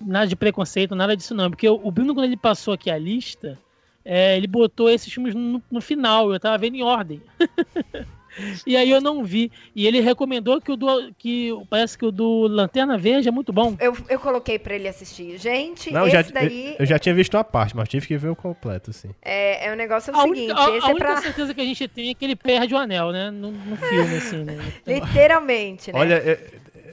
nada de preconceito, nada disso, não. Porque o o Bruno, quando ele passou aqui a lista, é, ele botou esses filmes no, no final, eu tava vendo em ordem. e aí eu não vi. E ele recomendou que o do. Que, parece que o do Lanterna Verde é muito bom. Eu, eu coloquei pra ele assistir. Gente, Não, eu já, esse daí eu, eu já tinha visto uma parte, mas tive que ver o completo, assim. é, é o negócio é o A seguinte, única, a- a esse é única pra... certeza que a gente tem é que ele perde o anel, né? No, no filme, assim, né? Literalmente, né? Olha,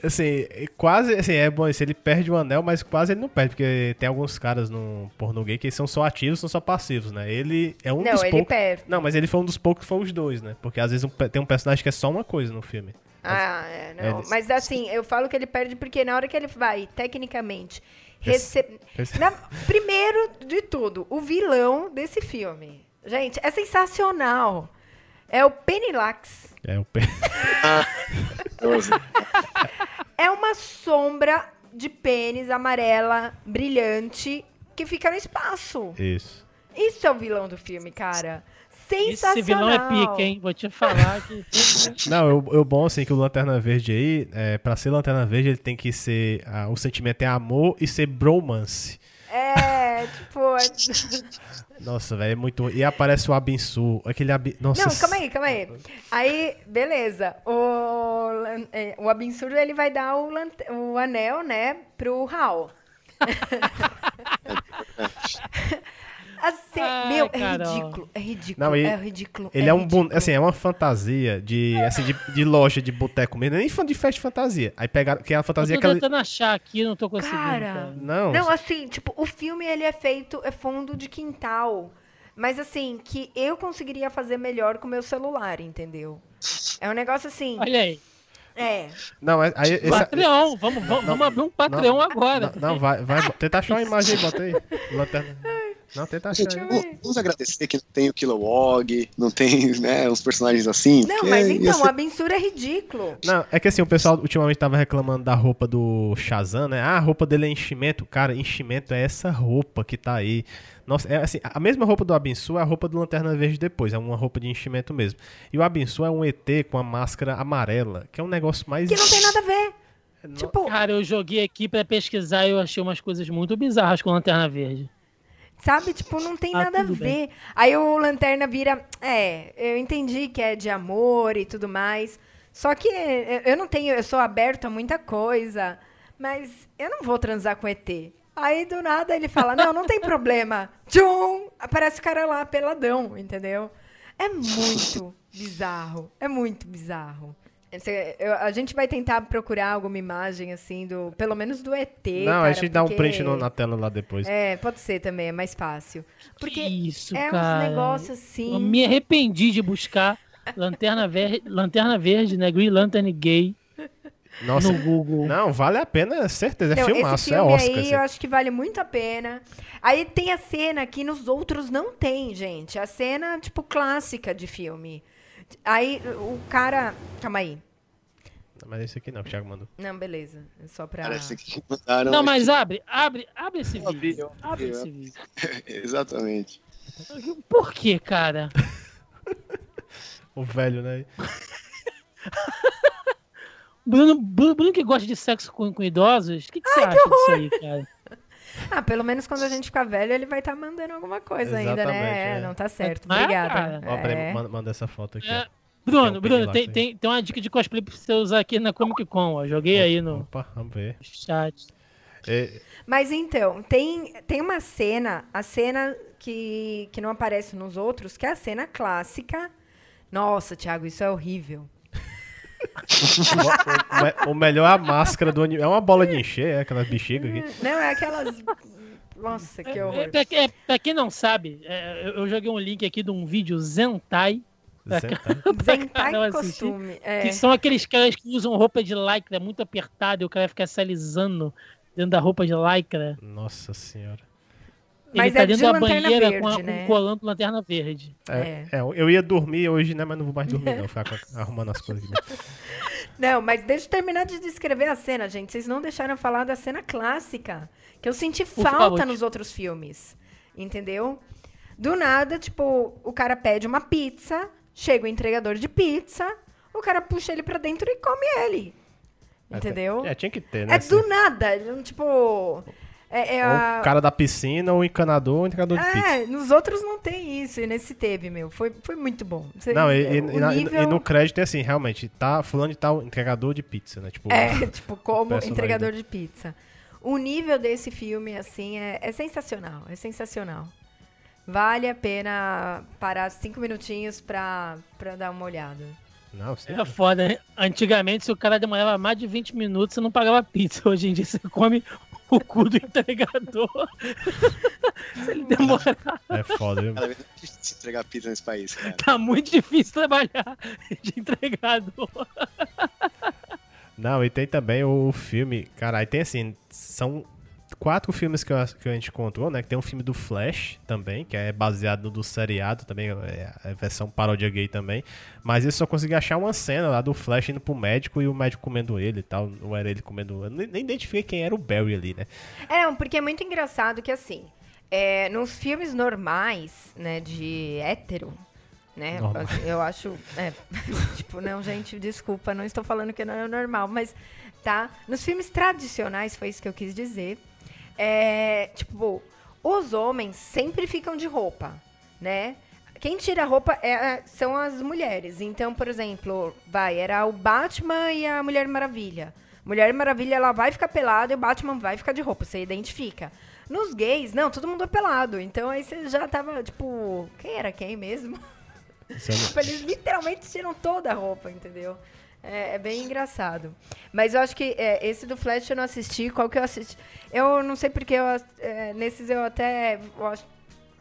assim, quase, assim, é bom isso, ele perde o anel, mas quase ele não perde, porque tem alguns caras no pornô gay que são só ativos, são só passivos, né? Ele é um não, dos ele poucos... perde. Não, mas ele foi um dos poucos que foi os dois, né? Porque às vezes um tem um personagem que é só uma coisa no filme. Ah, é, não. Mas assim, eu falo que ele perde porque na hora que ele vai, tecnicamente, receber. Rece- Primeiro de tudo, o vilão desse filme. Gente, é sensacional. É o Pennylax. É o pe- É uma sombra de pênis amarela, brilhante, que fica no espaço. Isso. Isso é o vilão do filme, cara. Esse Sensacional. vilão é pica, hein? Vou te falar que. Não, o, o bom, assim, que o Lanterna Verde aí, é, pra ser Lanterna Verde, ele tem que ser... ah, o sentimento é amor e ser bromance. É, tipo. é- Nossa, velho, é muito... E aparece o Abinsu, aquele Abi... Nossa... Não, calma aí, calma aí. Aí, beleza. O, lan- é, o absurdo ele vai dar o, lante- o anel, né, pro Hal. assim, Ai, meu, é Carol. ridículo. É ridículo. Não, ele- é ridículo. Ele é, um ridículo. bon... assim, é uma fantasia de, assim, de, de loja de boteco mesmo, nem fã de festa de fantasia. Aí pegaram, que é a fantasia eu que tô tentando achar aqui, não tô conseguindo. Cara. Cara. Não, Não, assim, tipo, o filme ele é feito, é fundo de quintal. Mas assim, que eu conseguiria fazer melhor com o meu celular, entendeu? É um negócio assim. Olha aí. É. não, é- aí... Esse, Patreon, vamos, vamos, vamos abrir um Patreon agora. não, não, vai, vai, tenta achar uma imagem aí, bota aí. Lanterna. Não, tenta achar Gente, aí. vamos- vamos agradecer que não tem o Kilowog, não tem, né, uns personagens assim. Não, porque mas então, ser- o absurdo é ridículo. Não, é que assim, o pessoal ultimamente tava reclamando da roupa do Shazam, né? Ah, a roupa dele é enchimento. Cara, enchimento é essa roupa que tá aí. Nossa, é assim, a mesma roupa do Abinsu é a roupa do Lanterna Verde depois, é uma roupa de enchimento mesmo. E o Abinsu é um ET com a máscara amarela, que é um negócio mais... Que não tem nada a ver. Tipo, Cara, eu joguei aqui pra pesquisar e eu achei umas coisas muito bizarras com Lanterna Verde. Sabe? Tipo, não tem Ah, nada a ver. Aí o Lanterna vira. É, eu entendi que é de amor e tudo mais. Só que eu eu não tenho. Eu sou aberto a muita coisa. Mas eu não vou transar com ET. Aí do nada ele fala: Não, não tem problema. Tchum! Aparece o cara lá peladão, entendeu? É muito bizarro. É muito bizarro. Esse- eu- a gente vai tentar procurar alguma imagem assim do. Pelo menos do ET. Não, a cara, gente dá um print no- na tela lá depois. é, pode ser também, é mais fácil. Porque que isso, é cara. uns negócios assim. Eu me arrependi de buscar Lanterna Verde, Lanterna Verde né? Green Lantern Gay Nossa, no Google. não, vale a pena, certeza. É Não, filmaço, esse é filme Oscar. aí esse- eu acho que vale muito a pena. Aí tem a cena que nos outros não tem, gente. A cena, tipo, clássica de filme. Aí o cara. Calma aí. Mas esse aqui não, o Thiago mandou. Não, beleza. É só pra. Parece que mandaram. Não, mas abre, abre, abre esse Eu vídeo. eu Abre abri, esse eu vídeo. Exatamente. Por que, cara? O velho, né? Bruno, Bruno, Bruno que gosta de sexo com, com idosos, o que, que você acha disso aí, cara? Ah, pelo menos quando a gente ficar velho, ele vai estar mandando alguma coisa ainda, Exatamente, né? É, é. não tá certo. Ah, Obrigada. Ó, peraí, É. manda, manda essa foto aqui. É. Bruno, um Bruno, tem, tem, tem uma dica de cosplay pra você usar aqui na Comic Con, ó. Joguei aí no Opa, vamos ver. chat. É, Mas então, tem, tem uma cena, a cena que, que não aparece nos outros, que é a cena clássica. Nossa, Thiago, isso é horrível. O, o melhor é a máscara do anime. É uma bola de encher, é aquela bexiga aqui. Não, é aquelas. Nossa, que É, horror. pra, é, pra quem não sabe, é, eu, eu joguei um link aqui de um vídeo Zentai. Zentai Não assistir, costume. É. que são aqueles caras que usam roupa de lycra muito apertada e o cara fica se alisando dentro da roupa de lycra. Nossa senhora. Ele Mas tá é dentro de da lanterna banheira verde, com, a, né? com colando lanterna verde. É, é, eu ia dormir hoje, né? Mas não vou mais dormir, não. Ficar arrumando as coisas aqui. Não, mas deixa eu terminar de descrever a cena, gente. Vocês não deixaram falar da cena clássica. Que eu senti Por falta favor. nos outros filmes. Entendeu? Do nada, tipo, o cara pede uma pizza, chega o entregador de pizza, o cara puxa ele pra dentro e come ele. Entendeu? É, tinha que ter, né? É assim. do nada. Tipo. É, é Ou a- o cara da piscina, ou o encanador, ou o entregador de pizza. É, nos outros não tem isso, e nesse teve, meu. Foi, foi muito bom. Você- Não, e, e- e na- e nível- no crédito é assim, realmente, tá fulano de tal entregador de pizza, né? Tipo, É, tipo, como entregador de pizza. O nível desse filme, assim, é, é sensacional. É sensacional. Vale a pena parar cinco minutinhos pra, pra dar uma olhada. Não, sim. É foda, né? Antigamente, se o cara demorava mais de 20 minutos, você não pagava pizza. Hoje em dia, você come o cu do entregador. se ele demorar, É foda, viu? Cada vez é difícil entregar pizza nesse país, cara. tá muito difícil trabalhar de entregador. Não, e tem também o filme, cara, aí tem assim, são quatro filmes que, eu- que a gente encontrou, né? Que tem um filme do Flash também, que é baseado no do seriado também, é a versão paródia gay também. Mas eu só consegui achar uma cena lá do Flash indo pro médico e o médico comendo ele e tal. Não era ele comendo. Eu nem, nem identifiquei quem era o Barry ali, né? É, não, porque é muito engraçado que, assim, é, nos filmes normais, né, de hétero, né, assim, eu acho, é, tipo, não, gente, desculpa, não estou falando que não é normal, mas, tá, nos filmes tradicionais, foi isso que eu quis dizer, é, tipo, os homens sempre ficam de roupa, né, quem tira a roupa é- são as mulheres. Então, por exemplo, vai, era o Batman e a Mulher Maravilha. Mulher Maravilha, ela vai ficar pelada e o Batman vai ficar de roupa, você identifica. Nos gays, não, todo mundo é pelado. Então aí você já tava, tipo, quem era quem mesmo? É- Tipo, eles literalmente tiram toda a roupa, entendeu? É, é bem engraçado. Mas eu acho que é, esse do Flash eu não assisti. Qual que eu assisti? Eu não sei porque eu, é, nesses eu até. Eu,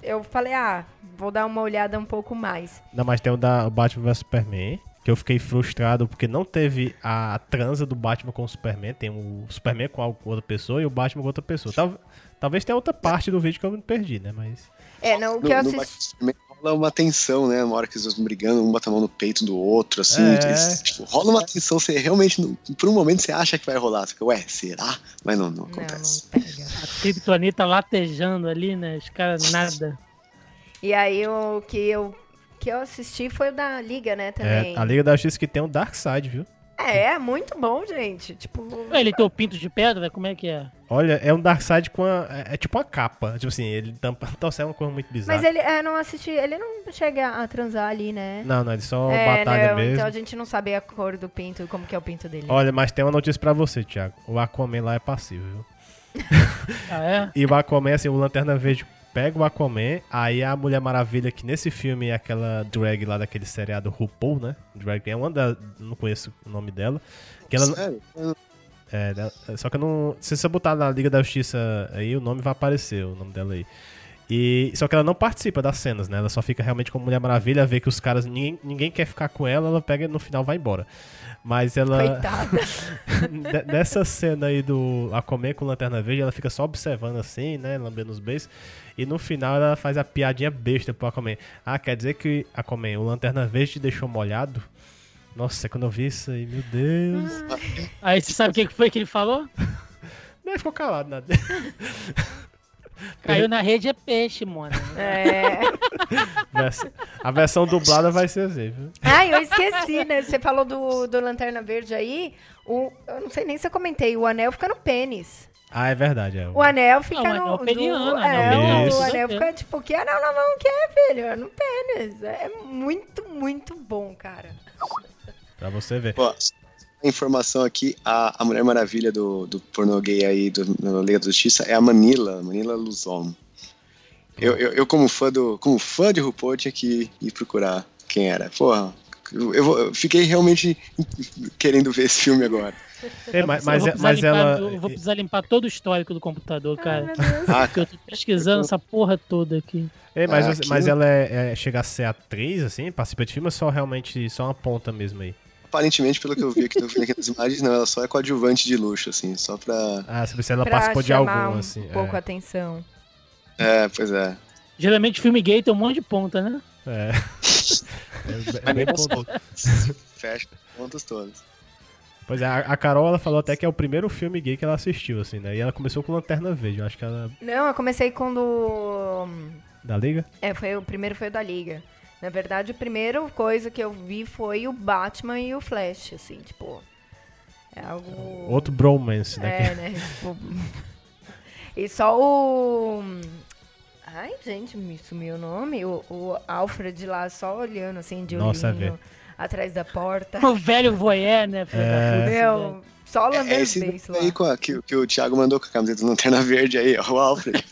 eu falei, ah, vou dar uma olhada um pouco mais. Não, mas tem o da Batman vs Superman, que eu fiquei frustrado porque não teve a transa do Batman com o Superman. Tem o Superman com outra pessoa e o Batman com outra pessoa. Tal- talvez tenha outra parte do vídeo que eu me perdi, né? Mas. É, não, o No, que eu no assisti. Rola uma tensão, né? Uma hora que eles estão brigando, um bota a mão no peito do outro, assim. É. eles- tipo, rola uma tensão, você realmente, não- por um momento, você acha que vai rolar. Você fica, ué, será? Mas não, não Não, acontece. não pega. A Kryptonita latejando ali, né? Os caras nada. E aí o que eu, que eu assisti foi o da Liga, né, também. É, a Liga da Justiça que tem o Darkseid, viu? É, muito bom, gente. Tipo. Ele tem o pinto de pedra? Como é que é? Olha, é um Darkseid com a, é, é tipo uma capa. Tipo assim, ele tampa. Então, é uma coisa muito bizarra. Mas ele é, não assisti, ele não chega a transar ali, né? Não, não, ele só é, batalha não, mesmo. Então a gente não sabe a cor do pinto, como que é o pinto dele. Olha, mas tem uma notícia pra você, Thiago. O Aquaman lá é passivo, viu? Ah, é? E o Aquaman, assim, o Lanterna Verde pega o Aquaman, aí a Mulher Maravilha, que nesse filme é aquela drag lá daquele seriado RuPaul, né? Drag é uma da... não conheço o nome dela. Que ela, Sério? é, só que eu não... Se você botar na Liga da Justiça aí, o nome vai aparecer, o nome dela aí. E, só que ela não participa das cenas, né? Ela só fica realmente como Mulher Maravilha, vê que os caras, ninguém, ninguém quer ficar com ela, ela pega e no final vai embora. Mas ela... Coitada. Ne- Nessa cena aí do Aquaman com Lanterna Verde, ela fica só observando assim, né? Lambendo os beijos. E no final ela faz a piadinha besta pro Aquaman. Ah, quer dizer que Aquaman, o Lanterna Verde te deixou molhado? Nossa, quando eu vi isso aí, meu Deus. Aí você sabe o que que foi que ele falou? Nem ficou calado, nada. Caiu na rede é peixe, mano. É. A versão dublada vai ser assim, viu? Ai, eu esqueci, né? Você falou do, do Lanterna Verde aí. O, eu não sei nem se eu comentei. O anel fica no pênis. Ah, é verdade. É. O anel fica Não, o anel no. peniano, do, anel é, o com anel fica tipo, que anel na mão que é, filho? É no pênis. É muito, muito bom, cara. Pra você ver. Ó, informação aqui, a, a Mulher Maravilha do, do pornô gay aí do, do Liga da Justiça é a Manila, Manila Luzon. Eu, eu, eu, como fã do. Como fã de RuPaul, tinha que ir procurar quem era. Porra, eu, eu, eu fiquei realmente querendo ver esse filme agora. É, mas, eu, mas, vou é- precisar mas limpar, ela. eu vou precisar limpar todo o histórico do computador, cara. Ah, Porque eu tô pesquisando essa porra toda aqui. É, mas, Ah, você- mas ela é, é- chega a ser atriz, assim, participa de filme ou só realmente só uma ponta mesmo aí? Aparentemente, pelo que eu vi aqui, aqui nas imagens, não, ela só é coadjuvante de luxo, assim, só pra. Ah, se você ela Pra participou de algum, um assim. pouco a é. atenção. É, pois é. Geralmente filme gay tem um monte de ponta, né? É. É, é bem ponto. Fecha as pontas todas. Pois é, a, a Carol ela falou até que é o primeiro filme gay que ela assistiu, assim, né? E ela começou com Lanterna Verde, eu acho que ela. Não, eu comecei com do. Da Liga? É, foi, o primeiro foi o da Liga. Na verdade, a primeira coisa que eu vi foi o Batman e o Flash, assim, tipo. É algo. Outro bromance, né? É, né? Tipo... E só o. Ai, gente, me sumiu o nome. O, o Alfred lá só olhando assim de Nossa, olhinho atrás da porta. O velho voyeur, né? É. Meu, só É, lambendo é esse beiços lá. aí com a- que, que o Thiago mandou com a camiseta do Lanterna Verde aí, ó, o Alfred.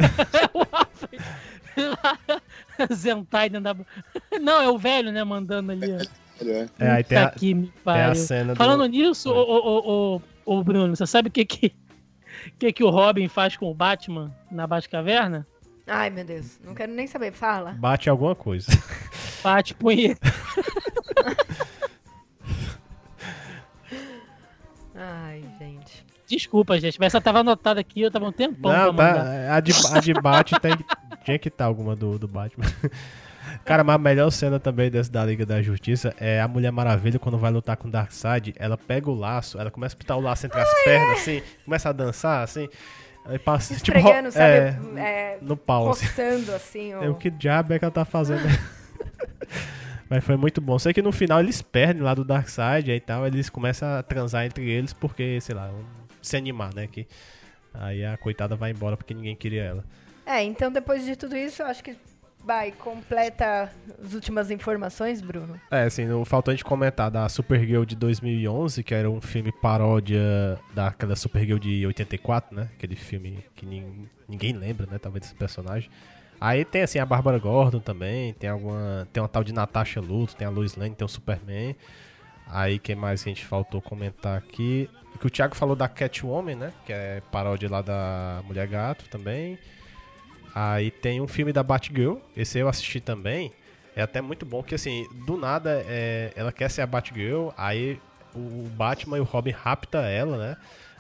Zentai dentro da. Não, é o velho, né? Mandando ali. ó. É. É, aí tem a, que me tem a cena do. Falando nisso, ô, ô, ô, ô, ô, Bruno, você sabe o que que, que que o Robin faz com o Batman na Batcaverna? Ai, meu Deus. Não quero nem saber. Fala. Bate alguma coisa. Bate punheta. Ai, gente. Desculpa, gente, mas essa tava anotada aqui, eu tava um tempão Não, pra tá. A de, a de bate tem, tinha que estar alguma do, do Batman. Cara, mas a melhor cena também dessa da Liga da Justiça é a Mulher Maravilha quando vai lutar com o Darkseid. Ela pega o laço, ela começa a pitar o laço entre as pernas, assim, começa a dançar, assim. Aí passa, tipo, sabe? é, É, no pau, assim. roçando assim. É, o que diabo é que ela tá fazendo? Mas foi muito bom. Sei que no final eles perdem lá do Darkseid e tal, eles começam a transar entre eles porque, sei lá, se animar, né? Que aí a coitada vai embora porque ninguém queria ela. É, então depois de tudo isso, eu acho que vai, completa as últimas informações, Bruno. É, assim, faltou a gente comentar da Supergirl de 2011, que era um filme paródia daquela Supergirl de 84, né? Aquele filme que nin- ninguém lembra, né? Talvez desse personagem. Aí tem, assim, a Bárbara Gordon também, tem alguma... Tem uma tal de Natasha Luto, tem a Lois Lane, tem o Superman. Aí, quem mais que a gente faltou comentar aqui? Que o Thiago falou da Catwoman, né? Que é paródia lá da Mulher Gato também. Aí tem um filme da Batgirl, esse eu assisti também. É até muito bom, que assim, do nada é, ela quer ser a Batgirl, aí o Batman e o Robin rapta ela, né?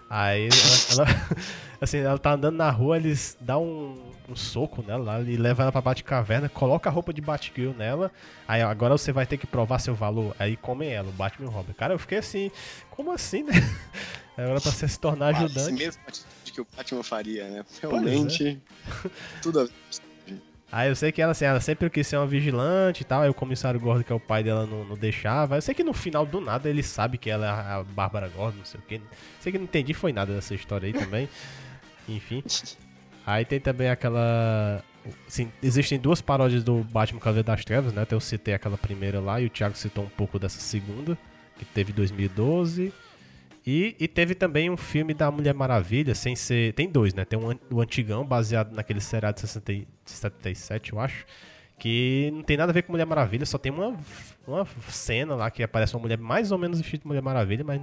Aí ela, ela- assim, ela tá andando na rua, eles dão um, um soco nela e levam ela pra Batcaverna, coloca a roupa de Batgirl nela, aí agora você vai ter que provar seu valor, aí comem ela, o Batman e o Robin. Cara, eu fiquei assim, como assim, né? Agora pra você se tornar ajudante. mesmo que o Batman faria, né? é. Realmente, tudo a ver. Aí eu sei que ela, assim, ela sempre quis ser uma vigilante e tal, aí o comissário Gordon, que é o pai dela, não, não deixava. Eu sei que no final do nada ele sabe que ela é a Bárbara Gordon, não sei o que. Sei que não entendi foi nada dessa história aí também. Enfim. Aí tem também aquela. Assim, existem duas paródias do Batman Cavaleiro das Trevas, né? Até eu citei aquela primeira lá e o Thiago citou um pouco dessa segunda, que teve em 2012. E, e teve também um filme da Mulher Maravilha, sem ser. Tem dois, né? Tem um, o antigão, baseado naquele seriado de 60 e- 77, eu acho. Que não tem nada a ver com Mulher Maravilha, só tem uma, uma cena lá que aparece uma mulher mais ou menos vestida de Mulher Maravilha, mas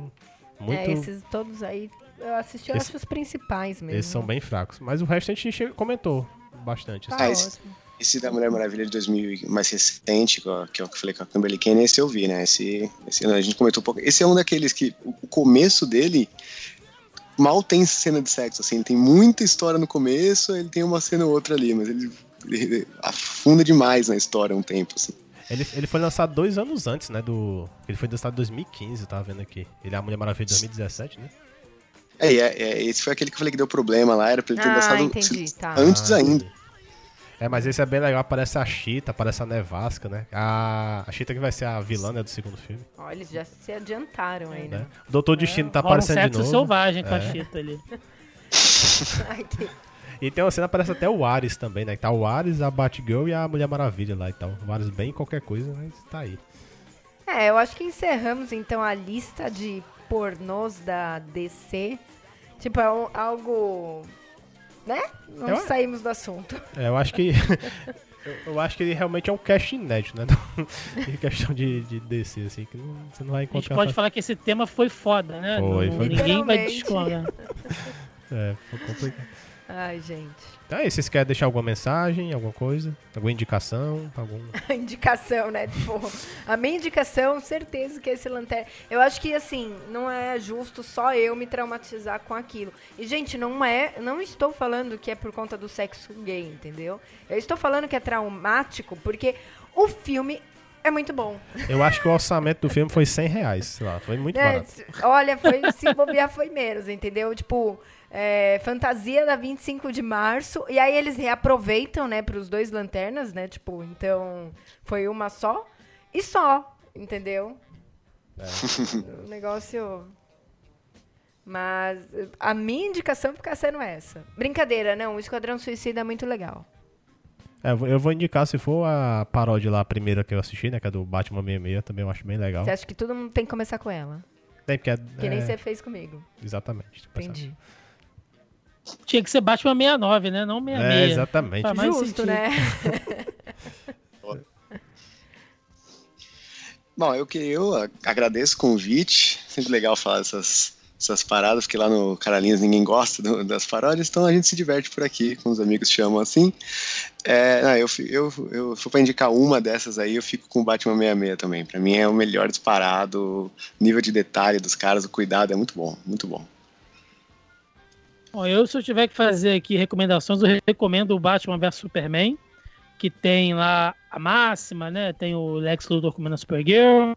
muito. É, esses todos aí, eu assisti, eu Esse- acho os principais mesmo. Esses são bem fracos. Mas o resto a gente comentou bastante. Tá assim. Ah, esse- ótimo. Esse da Mulher Maravilha de 2000 mais recente, que eu, que eu falei com a Kimberly Kane, esse eu vi, né? Esse, esse a gente comentou um pouco. Esse é um daqueles que o começo dele mal tem cena de sexo, assim. Ele tem muita história no começo, ele tem uma cena ou outra ali, mas ele, ele afunda demais na história um tempo, assim. Ele, ele foi lançado dois anos antes, né? Do. Ele foi lançado em 2015, eu tava vendo aqui. Ele é a Mulher Maravilha de 2017, né? É, e é, é, esse foi aquele que eu falei que deu problema lá, era pra ele ter Ah, lançado entendi, tá. antes Ah, ainda. entendi. É, mas esse é bem legal, aparece a Cheetah, aparece a Nevasca, né? A, a Cheetah que vai ser a vilã né, do segundo filme, Ó, eles já se adiantaram aí, né? né? O Doutor Destino tá Rola um aparecendo de sexo novo. selvagem com a É. chita ali. Ai, que- E tem uma cena aparece até o Ares também, né? Que tá o Ares, a Batgirl e a Mulher Maravilha lá e tal. O Ares bem qualquer coisa, mas tá aí. É, eu acho que encerramos então a lista de pornôs da DC. Tipo, é um- algo. Né? Não Eu- saímos do assunto. É, eu acho que. eu, eu acho que ele realmente é um cast inédito, né? Em questão de, de DC, assim, que não- você não vai A gente encontrar. pode falar que esse tema foi foda, né? Foi, Não- foi. Ninguém vai discordar. É, foi complicado. Ai, gente. Então é isso, vocês querem deixar alguma mensagem, alguma coisa? Alguma indicação? Algum... Indicação, né? Tipo, a minha indicação, certeza que é esse lanterna. Eu acho que, assim, não é justo só eu me traumatizar com aquilo. E, gente, não é. Não estou falando que é por conta do sexo gay, entendeu? Eu estou falando que é traumático porque o filme é muito bom. Eu acho que o orçamento do filme foi 100 reais, sei lá, foi muito É, barato. olha, foi, se bobear foi menos, entendeu? Tipo, é, fantasia da 25 de março. E aí eles reaproveitam, né, pros dois lanternas, né? Tipo, então foi uma só e só, entendeu? O negócio. Mas a minha indicação fica sendo essa. Brincadeira, não. O Esquadrão Suicida é muito legal. É, eu vou- eu vou indicar se for a paródia lá, a primeira que eu assisti, né? Que é do Batman 66, também eu acho bem legal. Você acha que todo mundo tem que começar com ela? Tem, porque é, Que nem é, você fez comigo. Exatamente. Entendi. Tinha que ser Batman 69, né? Não 66. É, exatamente. Faz mais Justo, sentido. né? Bom, eu que eu agradeço o convite. Sempre legal falar dessas, essas paradas, porque lá no Caralinhas ninguém gosta do- das paródias, então a gente se diverte por aqui, com os amigos chamam assim. É, não, eu, eu, eu, se for pra indicar uma dessas aí, eu fico com o Batman 66 também. Pra mim é o melhor disparado, o nível de detalhe dos caras, o cuidado é muito bom, muito bom. Bom, eu, se eu tiver que fazer aqui recomendações, eu recomendo o Batman vs Superman, que tem lá a máxima, né? Tem o Lex Luthor comendo a Supergirl.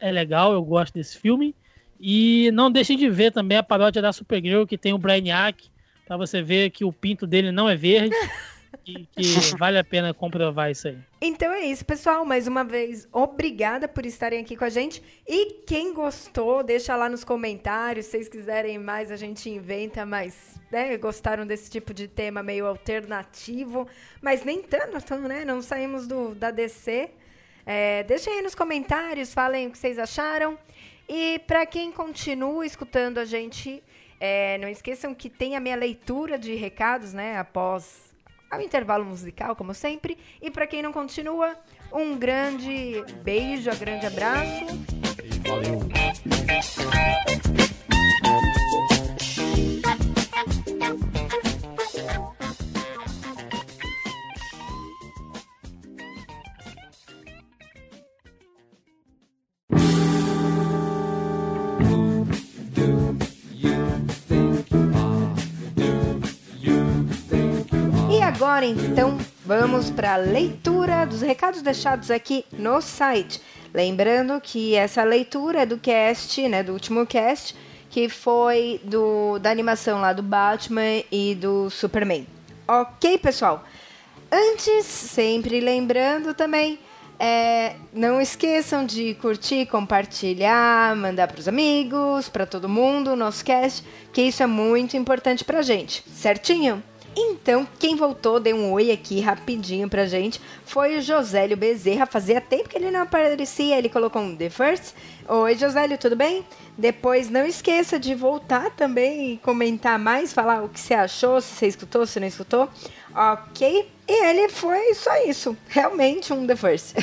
É legal, eu gosto desse filme. E não deixem de ver também a paródia da Supergirl, que tem o Brainiac, pra você ver que o pinto dele não é verde. e que vale a pena comprovar isso aí. Então é isso, pessoal. Mais uma vez, obrigada por estarem aqui com a gente. E quem gostou, deixa lá nos comentários. Se vocês quiserem mais, a gente inventa, mas né, gostaram desse tipo de tema meio alternativo. Mas nem tanto, né? Não saímos do, da DC. É, deixem aí nos comentários, falem o que vocês acharam. E para quem continua escutando a gente, é, não esqueçam que tem a minha leitura de recados, né? Após ao intervalo musical, como sempre. E para quem não continua, um grande beijo, um grande abraço. E valeu. Agora então vamos para a leitura dos recados deixados aqui no site. Lembrando que essa leitura é do cast, né, do último cast, que foi do da animação lá do Batman e do Superman. Ok, pessoal? Antes, sempre lembrando também, é, não esqueçam de curtir, compartilhar, mandar para os amigos, para todo mundo o nosso cast, que isso é muito importante pra gente, certinho? Então, quem voltou, deu um oi aqui rapidinho pra gente, foi o Josélio Bezerra. Fazia tempo que ele não aparecia, ele colocou um The First. Oi, Josélio, tudo bem? Depois, não esqueça de voltar também e comentar mais, falar o que você achou, se você escutou, se não escutou. Ok? E ele foi só isso, realmente um The First.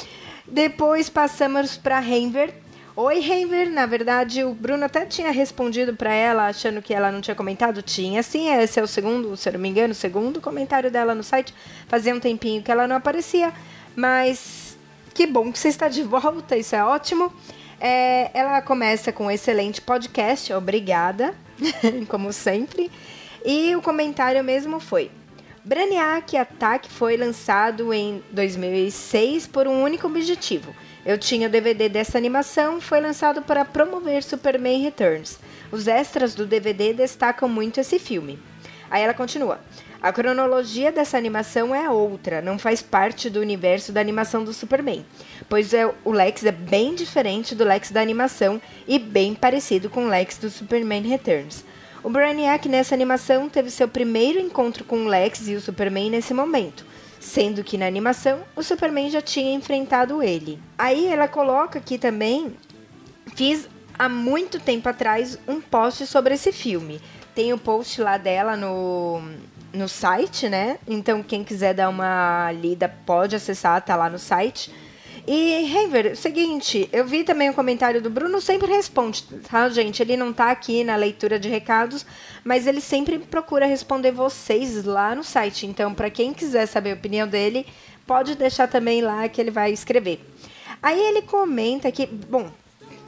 Depois passamos para Renver. Oi, Renver. Na verdade, o Bruno até tinha respondido para ela, achando que ela não tinha comentado. Tinha sim, esse é o segundo, se eu não me engano, o segundo comentário dela no site. Fazia um tempinho que ela não aparecia, mas que bom que você está de volta, isso é ótimo. É, ela começa com um excelente podcast, obrigada, como sempre. E o comentário mesmo foi: Brainiac Attack foi lançado em 2006 por um único objetivo. Eu tinha o DVD dessa animação, foi lançado para promover Superman Returns. Os extras do DVD destacam muito esse filme. Aí ela continua. A cronologia dessa animação é outra, não faz parte do universo da animação do Superman, pois é, o Lex é bem diferente do Lex da animação e bem parecido com o Lex do Superman Returns. O Brainiac nessa animação teve seu primeiro encontro com o Lex e o Superman nesse momento. Sendo que na animação o Superman já tinha enfrentado ele. Aí ela coloca aqui também, fiz há muito tempo atrás um post sobre esse filme. Tem o um post lá dela no, no site, né? Então quem quiser dar uma lida pode acessar, tá lá no site. E, Henver, seguinte, eu vi também o comentário do Bruno, sempre responde, tá, gente? Ele não tá aqui na leitura de recados, mas ele sempre procura responder vocês lá no site. Então, para quem quiser saber a opinião dele, pode deixar também lá que ele vai escrever. Aí ele comenta que, bom,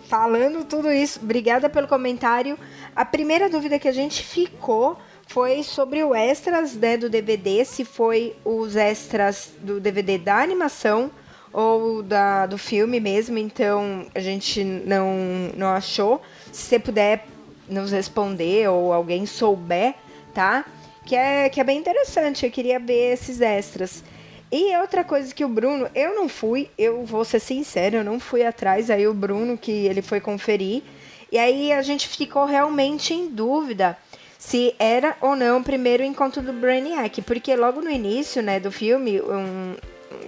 falando tudo isso, obrigada pelo comentário. A primeira dúvida que a gente ficou foi sobre o extras né, do DVD, se foi os extras do DVD da animação ou da, do filme mesmo, então a gente não, não achou. Se você puder nos responder ou alguém souber, tá? Que é, que é bem interessante, eu queria ver esses extras. E outra coisa que o Bruno, eu não fui, eu vou ser sincero, eu não fui atrás, aí o Bruno que ele foi conferir, e aí a gente ficou realmente em dúvida se era ou não o primeiro encontro do Brainiac, porque logo no início, né, do filme, um,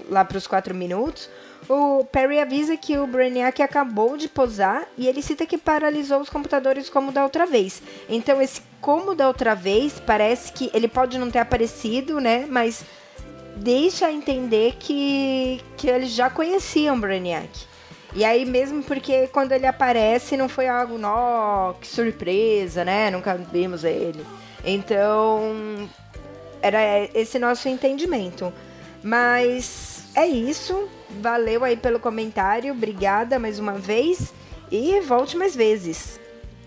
lá para os quatro minutos, o Perry avisa que o Brainiac acabou de posar e ele cita que paralisou os computadores como da outra vez. Então esse como da outra vez parece que ele pode não ter aparecido, né? Mas deixa entender que, que eles já conheciam o Brainiac. E aí mesmo porque quando ele aparece não foi algo, nó, que surpresa, né? Nunca vimos ele. Então era esse nosso entendimento. Mas é isso. Valeu aí pelo comentário. Obrigada mais uma vez. E volte mais vezes.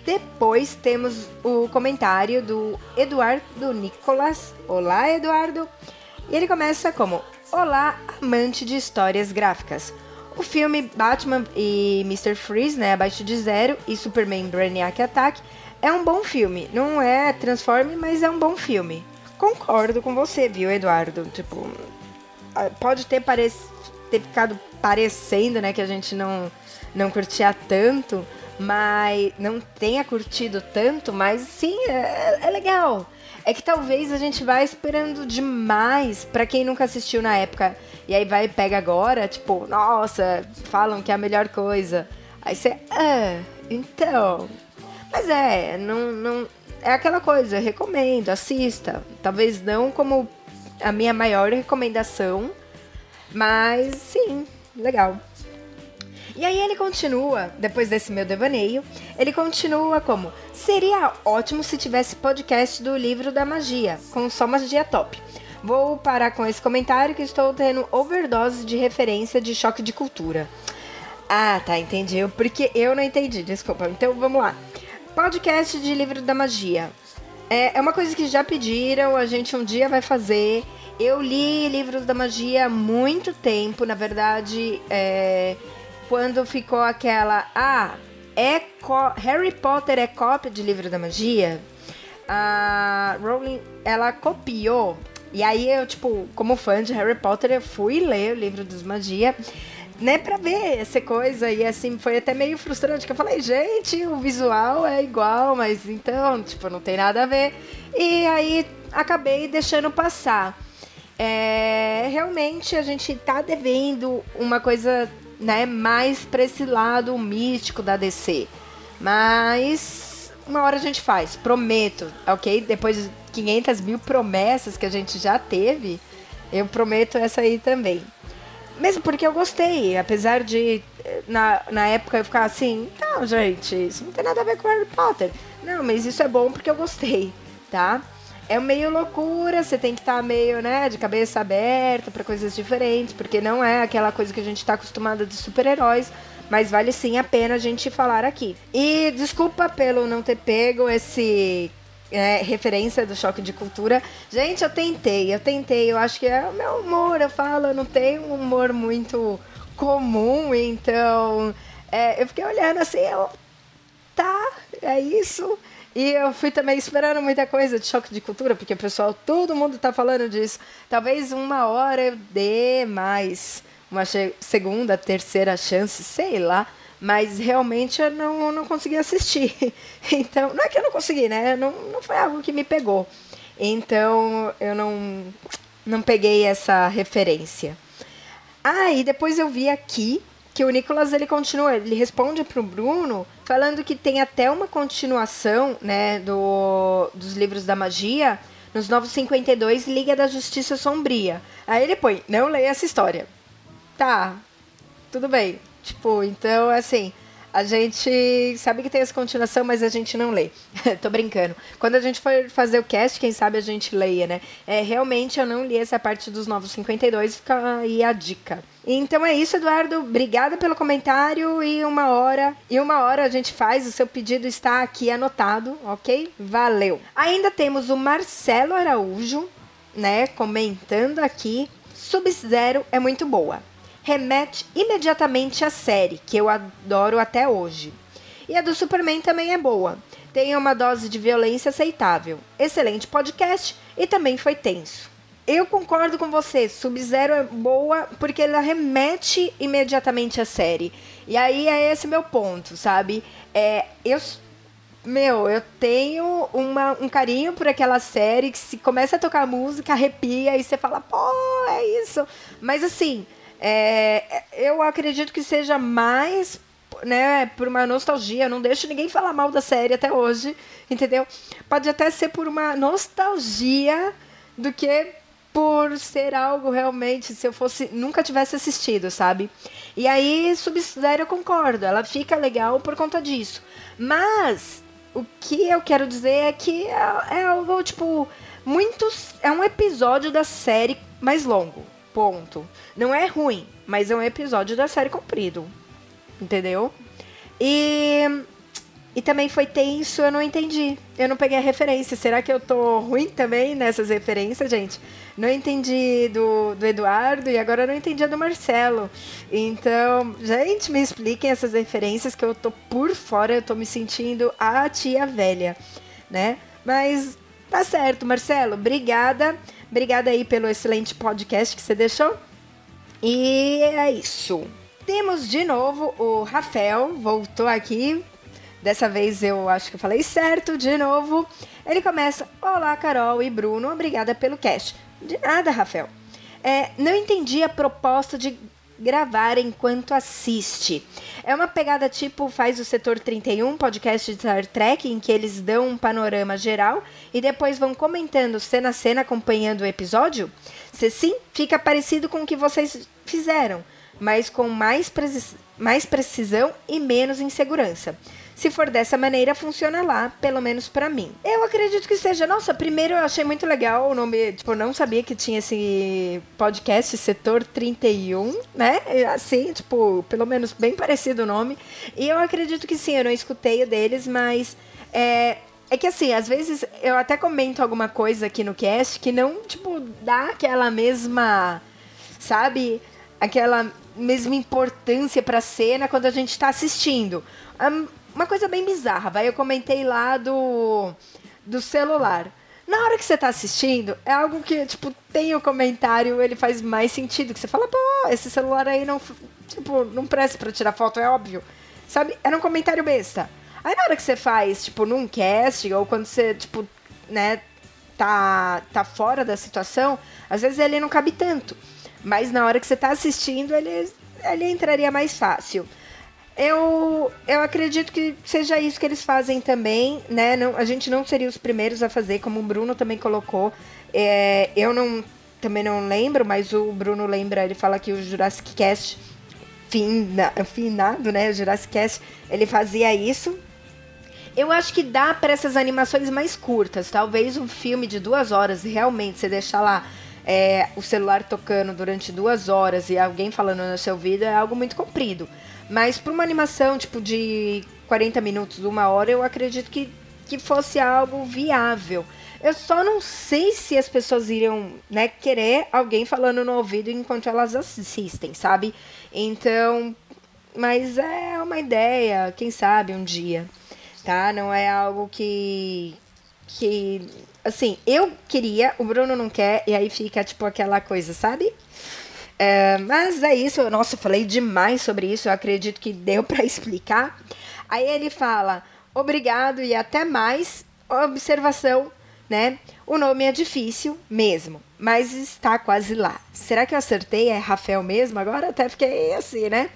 Depois temos o comentário do Eduardo Nicolas. Olá, Eduardo. E ele começa como: Olá, amante de histórias gráficas. O filme Batman e Mr. Freeze, né, abaixo de zero, e Superman Brainiac Attack é um bom filme. Não é Transforme, mas é um bom filme. Concordo com você, viu, Eduardo? Tipo, pode ter, parec ter ficado parecendo, né, que a gente não, não curtia tanto, mas não tenha curtido tanto, mas sim, é, é legal. É que talvez a gente vá esperando demais para quem nunca assistiu na época. E aí vai e pega agora, tipo, nossa, falam que é a melhor coisa. Aí você, ah, então. Mas é, não, não. É aquela coisa, recomendo, assista. Talvez não como a minha maior recomendação, mas sim, legal. E aí ele continua, depois desse meu devaneio, ele continua como: Seria ótimo se tivesse podcast do livro da magia, com só magia top. Vou parar com esse comentário que estou tendo overdose de referência de choque de cultura. Ah, tá, entendi. Porque eu não entendi, desculpa. Então vamos lá. Podcast de livro da magia. É, é uma coisa que já pediram, a gente um dia vai fazer. Eu li livros da magia há muito tempo, na verdade, é, quando ficou aquela. Ah, é Harry Potter é cópia de livro da magia? A Rowling, ela copiou. E aí eu, tipo, como fã de Harry Potter, eu fui ler o livro dos magia né, pra ver essa coisa. E assim, foi até meio frustrante, que eu falei, gente, o visual é igual, mas então, tipo, não tem nada a ver. E aí acabei deixando passar. É, realmente a gente tá devendo uma coisa né, mais pra esse lado místico da DC. Mas uma hora a gente faz, prometo, ok? Depois de 500 mil promessas que a gente já teve, eu prometo essa aí também. Mesmo porque eu gostei, apesar de na, na época eu ficar assim, não, gente, isso não tem nada a ver com Harry Potter. Não, mas isso é bom porque eu gostei, tá? É meio loucura, você tem que estar tá meio, né, de cabeça aberta para coisas diferentes, porque não é aquela coisa que a gente está acostumada de super-heróis, mas vale sim a pena a gente falar aqui. E desculpa pelo não ter pego esse é, referência do choque de cultura. Gente, eu tentei, eu tentei. Eu acho que é o meu humor. Eu falo, eu não tenho um humor muito comum, então é, eu fiquei olhando assim, eu, tá, é isso. E eu fui também esperando muita coisa de choque de cultura, porque pessoal, todo mundo tá falando disso. Talvez uma hora eu dê mais uma segunda, terceira chance, sei lá. Mas realmente eu não, não consegui assistir. Então, não é que eu não consegui, né? Não, não foi algo que me pegou. Então, eu não. não peguei essa referência. Ah, e depois eu vi aqui que o Nicolas ele continua, ele responde pro Bruno falando que tem até uma continuação, né, do, dos livros da magia nos Novos 52 Liga da Justiça Sombria. Aí ele põe, não leia essa história. Tá, tudo bem. Tipo, então, assim, a gente sabe que tem essa continuação, mas a gente não lê. Tô brincando. Quando a gente for fazer o cast, quem sabe a gente leia, né? É, realmente eu não li essa parte dos Novos 52, fica aí a dica. Então é isso, Eduardo. Obrigada pelo comentário e uma hora. E uma hora a gente faz, o seu pedido está aqui anotado, ok? Valeu. Ainda temos o Marcelo Araújo, né, comentando aqui. Sub-Zero é muito boa remete imediatamente à série, que eu adoro até hoje. E a do Superman também é boa. Tem uma dose de violência aceitável. Excelente podcast e também foi tenso. Eu concordo com você, Sub-Zero é boa porque ela remete imediatamente à série. E aí é esse meu ponto, sabe? É, eu meu, eu tenho uma, um carinho por aquela série que se começa a tocar música, arrepia e você fala, pô, é isso. Mas assim, é, eu acredito que seja mais né, por uma nostalgia, não deixo ninguém falar mal da série até hoje, entendeu? Pode até ser por uma nostalgia do que por ser algo realmente, se eu fosse, nunca tivesse assistido, sabe? E aí, Sub-Zero eu concordo, ela fica legal por conta disso. Mas, o que eu quero dizer é que é, é algo, tipo, muitos, é um episódio da série mais longo, ponto. Não é ruim, mas é um episódio da série comprido. Entendeu? E. E também foi tenso, eu não entendi. Eu não peguei a referência. Será que eu tô ruim também nessas referências, gente? Não entendi do, do Eduardo e agora não entendi a do Marcelo. Então, gente, me expliquem essas referências que eu tô por fora, eu tô me sentindo a tia velha, né? Mas tá certo, Marcelo. Obrigada. Obrigada aí pelo excelente podcast que você deixou. E é isso. Temos de novo o Rafael, voltou aqui. Dessa vez eu acho que eu falei certo, de novo. Ele começa: Olá, Carol e Bruno, obrigada pelo cast. De nada, Rafael. É, não entendi a proposta de gravar enquanto assiste. É uma pegada tipo faz o setor 31, podcast de Star Trek, em que eles dão um panorama geral e depois vão comentando cena a cena acompanhando o episódio? Se sim, fica parecido com o que vocês fizeram, mas com mais, mais precisão e menos insegurança. Se for dessa maneira, funciona lá, pelo menos para mim. Eu acredito que seja. Nossa, primeiro eu achei muito legal o nome. Tipo, eu não sabia que tinha esse podcast Setor 31, né? Assim, tipo, pelo menos bem parecido o nome. E eu acredito que sim, eu não escutei o deles, mas. É, é que assim, às vezes eu até comento alguma coisa aqui no cast que não, tipo, dá aquela mesma. Sabe? Aquela mesma importância pra cena quando a gente tá assistindo. Um, uma coisa bem bizarra, vai. Eu comentei lá do, do celular. Na hora que você tá assistindo, é algo que, tipo, tem o comentário, ele faz mais sentido. Que você fala, pô, esse celular aí não, tipo, não presta pra tirar foto, é óbvio. Sabe? Era um comentário besta. Aí na hora que você faz, tipo, num cast, ou quando você, tipo, né, tá, tá fora da situação, às vezes ele não cabe tanto. Mas na hora que você tá assistindo, ele, ele entraria mais fácil. Eu, eu acredito que seja isso que eles fazem também, né? Não, a gente não seria os primeiros a fazer, como o Bruno também colocou. É, eu não também não lembro, mas o Bruno lembra, ele fala que o Jurassic Cast fina, finado, né? O Jurassic Cast, ele fazia isso. Eu acho que dá para essas animações mais curtas. Talvez um filme de duas horas, realmente, você deixar lá é, o celular tocando durante duas horas e alguém falando no seu ouvido é algo muito comprido. Mas para uma animação tipo de 40 minutos, uma hora, eu acredito que, que fosse algo viável. Eu só não sei se as pessoas iriam né, querer alguém falando no ouvido enquanto elas assistem, sabe? Então, mas é uma ideia, quem sabe um dia, tá? Não é algo que que assim, eu queria, o Bruno não quer e aí fica tipo aquela coisa, sabe? É, mas é isso, nossa, eu falei demais sobre isso, eu acredito que deu para explicar. Aí ele fala: obrigado e até mais. Observação: né? O nome é difícil mesmo, mas está quase lá. Será que eu acertei? É Rafael mesmo? Agora até fiquei assim, né?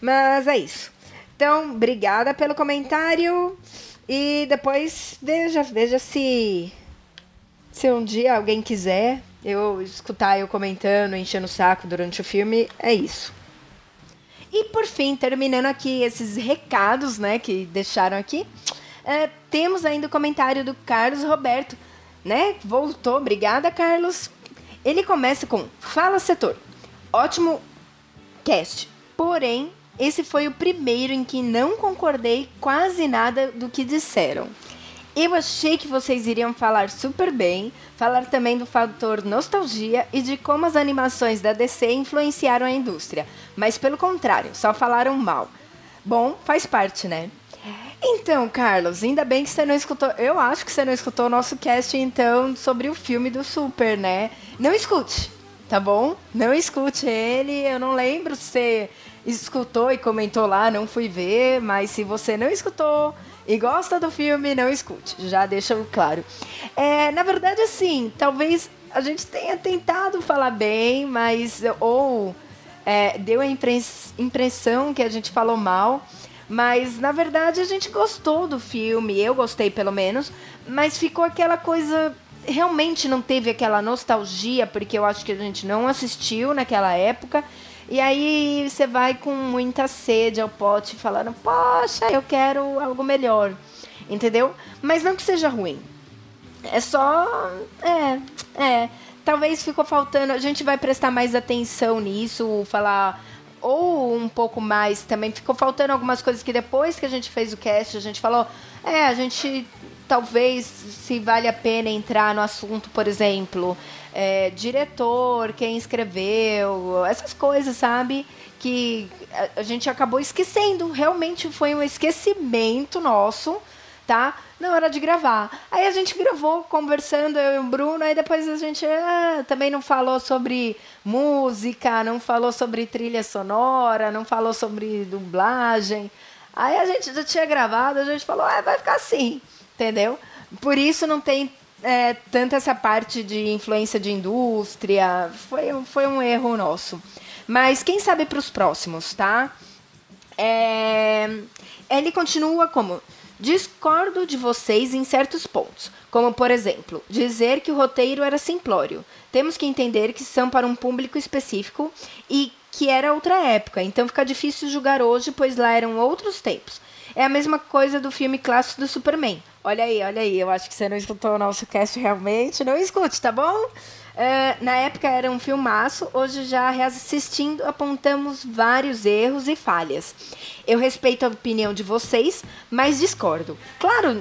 Mas é isso. Então, obrigada pelo comentário. E depois veja, veja se se um dia alguém quiser eu escutar eu comentando, enchendo o saco durante o filme, é isso. E por fim, terminando aqui esses recados, né, que deixaram aqui, é, temos ainda o comentário do Carlos Roberto, né? Voltou, obrigada, Carlos. Ele começa com: Fala, setor. Ótimo cast. Porém, esse foi o primeiro em que não concordei quase nada do que disseram. Eu achei que vocês iriam falar super bem, falar também do fator nostalgia e de como as animações da DC influenciaram a indústria, mas pelo contrário, só falaram mal. Bom, faz parte, né? Então, Carlos, ainda bem que você não escutou. Eu acho que você não escutou o nosso cast, então, sobre o filme do Super, né? Não escute, tá bom? Não escute ele. Eu não lembro se você escutou e comentou lá, não fui ver, mas se você não escutou e gosta do filme, não escute. Já deixa claro. É, na verdade, assim, talvez a gente tenha tentado falar bem, mas ou é, deu a impressão que a gente falou mal. Mas na verdade a gente gostou do filme, eu gostei pelo menos, mas ficou aquela coisa. Realmente não teve aquela nostalgia, porque eu acho que a gente não assistiu naquela época. E aí você vai com muita sede ao pote falando, poxa, eu quero algo melhor. Entendeu? Mas não que seja ruim. É só. É, é. Talvez ficou faltando. A gente vai prestar mais atenção nisso, falar. Ou um pouco mais também. Ficou faltando algumas coisas que depois que a gente fez o cast, a gente falou. É, a gente talvez se vale a pena entrar no assunto, por exemplo é, diretor, quem escreveu, essas coisas, sabe? Que a, gente acabou esquecendo. Realmente foi um esquecimento nosso, tá? Na hora de gravar. Aí a gente gravou conversando, eu e o Bruno, aí depois a gente ah, também não falou sobre música, não falou sobre trilha sonora, não falou sobre dublagem. Aí a gente já tinha gravado, a gente falou, ah, vai ficar assim, entendeu? Por isso não tem é, tanto essa parte de influência de indústria. Foi, foi um erro nosso. Mas quem sabe para os próximos, tá? É, ele continua como: discordo de vocês em certos pontos, como por exemplo, dizer que o roteiro era simplório. Temos que entender que são para um público específico e que era outra época, então fica difícil julgar hoje, pois lá eram outros tempos. É a mesma coisa do filme clássico do Superman. Olha aí, olha aí. Eu acho que você não escutou o nosso cast realmente. Não escute, tá bom? Uh, na época era um filmaço, hoje já reassistindo apontamos vários erros e falhas. Eu respeito a opinião de vocês, mas discordo. Claro,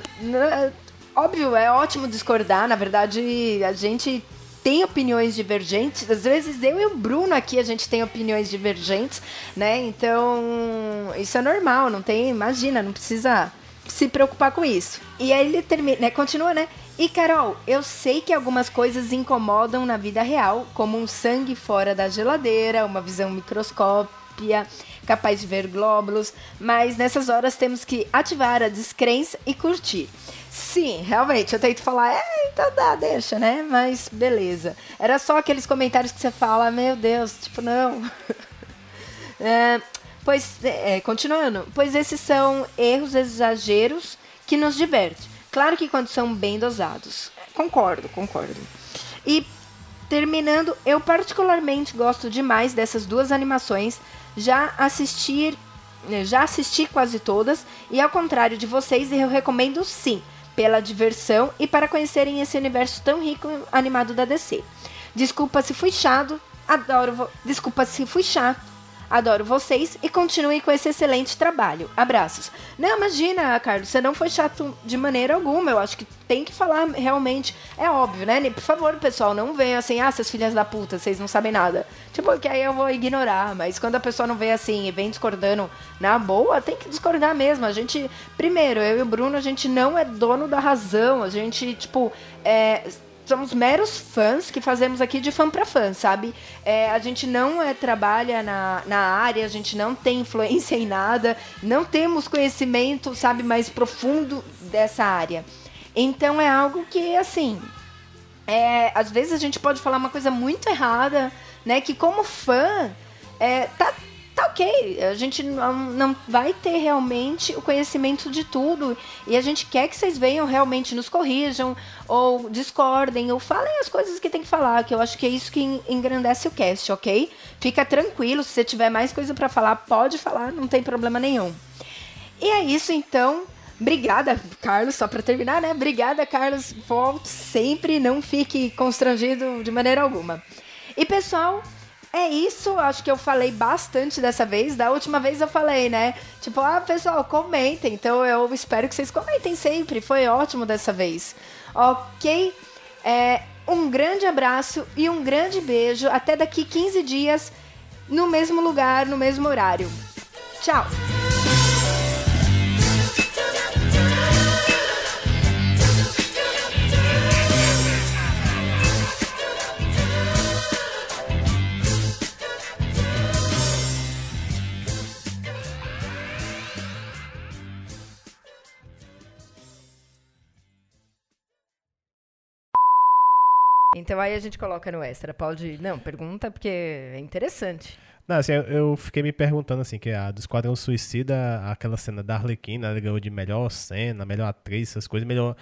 óbvio, é ótimo discordar, na verdade a gente tem opiniões divergentes. Às vezes eu e o Bruno aqui a gente tem opiniões divergentes, né? Então, isso é normal, não tem, imagina, não precisa se preocupar com isso. E aí ele termina, né, continua, né? E Carol, eu sei que algumas coisas incomodam na vida real, como um sangue fora da geladeira, uma visão microscópia, capaz de ver glóbulos, mas nessas horas temos que ativar a descrença e curtir. Sim, realmente, eu tento falar, é, então dá, deixa, né? Mas beleza. Era só aqueles comentários que você fala, meu Deus, tipo, não. é, pois, é, continuando, pois esses são erros, exageros que nos divertem. Claro que quando são bem dosados. Concordo, concordo. E terminando, eu particularmente gosto demais dessas duas animações. Já assistir, já assisti quase todas e ao contrário de vocês, eu recomendo sim pela diversão e para conhecerem esse universo tão rico animado da DC. Desculpa se fui chato, adoro. Desculpa se fui chato, Adoro vocês e continuem com esse excelente trabalho. Abraços. Não, imagina, Carlos, você não foi chato de maneira alguma. Eu acho que tem que falar realmente. É óbvio, né? Por favor, pessoal, não venham assim, ah, seus filhas da puta, vocês não sabem nada. Tipo, que aí eu vou ignorar. Mas quando a pessoa não vem assim e vem discordando na boa, tem que discordar mesmo. A gente, primeiro, eu e o Bruno, a gente não é dono da razão. A gente, tipo, é somos meros fãs que fazemos aqui de fã para fã, sabe? É, a gente não é, trabalha na, na área, a gente não tem influência em nada, não temos conhecimento, sabe, mais profundo dessa área. Então é algo que, assim, é, às vezes a gente pode falar uma coisa muito errada, né? Que como fã, é, tá, tá ok. A gente não, não vai ter realmente o conhecimento de tudo. E a gente quer que vocês venham realmente nos corrijam, ou discordem, ou falem as coisas que tem que falar, que eu acho que é isso que engrandece o cast, ok? Fica tranquilo, se você tiver mais coisa para falar, pode falar, não tem problema nenhum. E é isso então. Obrigada, Carlos, só para terminar, né? Obrigada, Carlos. Volte sempre, não fique constrangido de maneira alguma. E pessoal, é isso, acho que eu falei bastante dessa vez. Da última vez eu falei, né? Tipo, ah, pessoal, comentem. Então eu espero que vocês comentem sempre. Foi ótimo dessa vez. Ok? É, um grande abraço e um grande beijo. Até daqui 15 dias, no mesmo lugar, no mesmo horário. Tchau! Então aí a gente coloca no extra. Pode. Não, pergunta porque é interessante. Não, assim, eu, eu fiquei me perguntando, assim, que a do Esquadrão Suicida, aquela cena da Arlequina, ela ganhou de melhor cena, melhor atriz, essas coisas, melhor...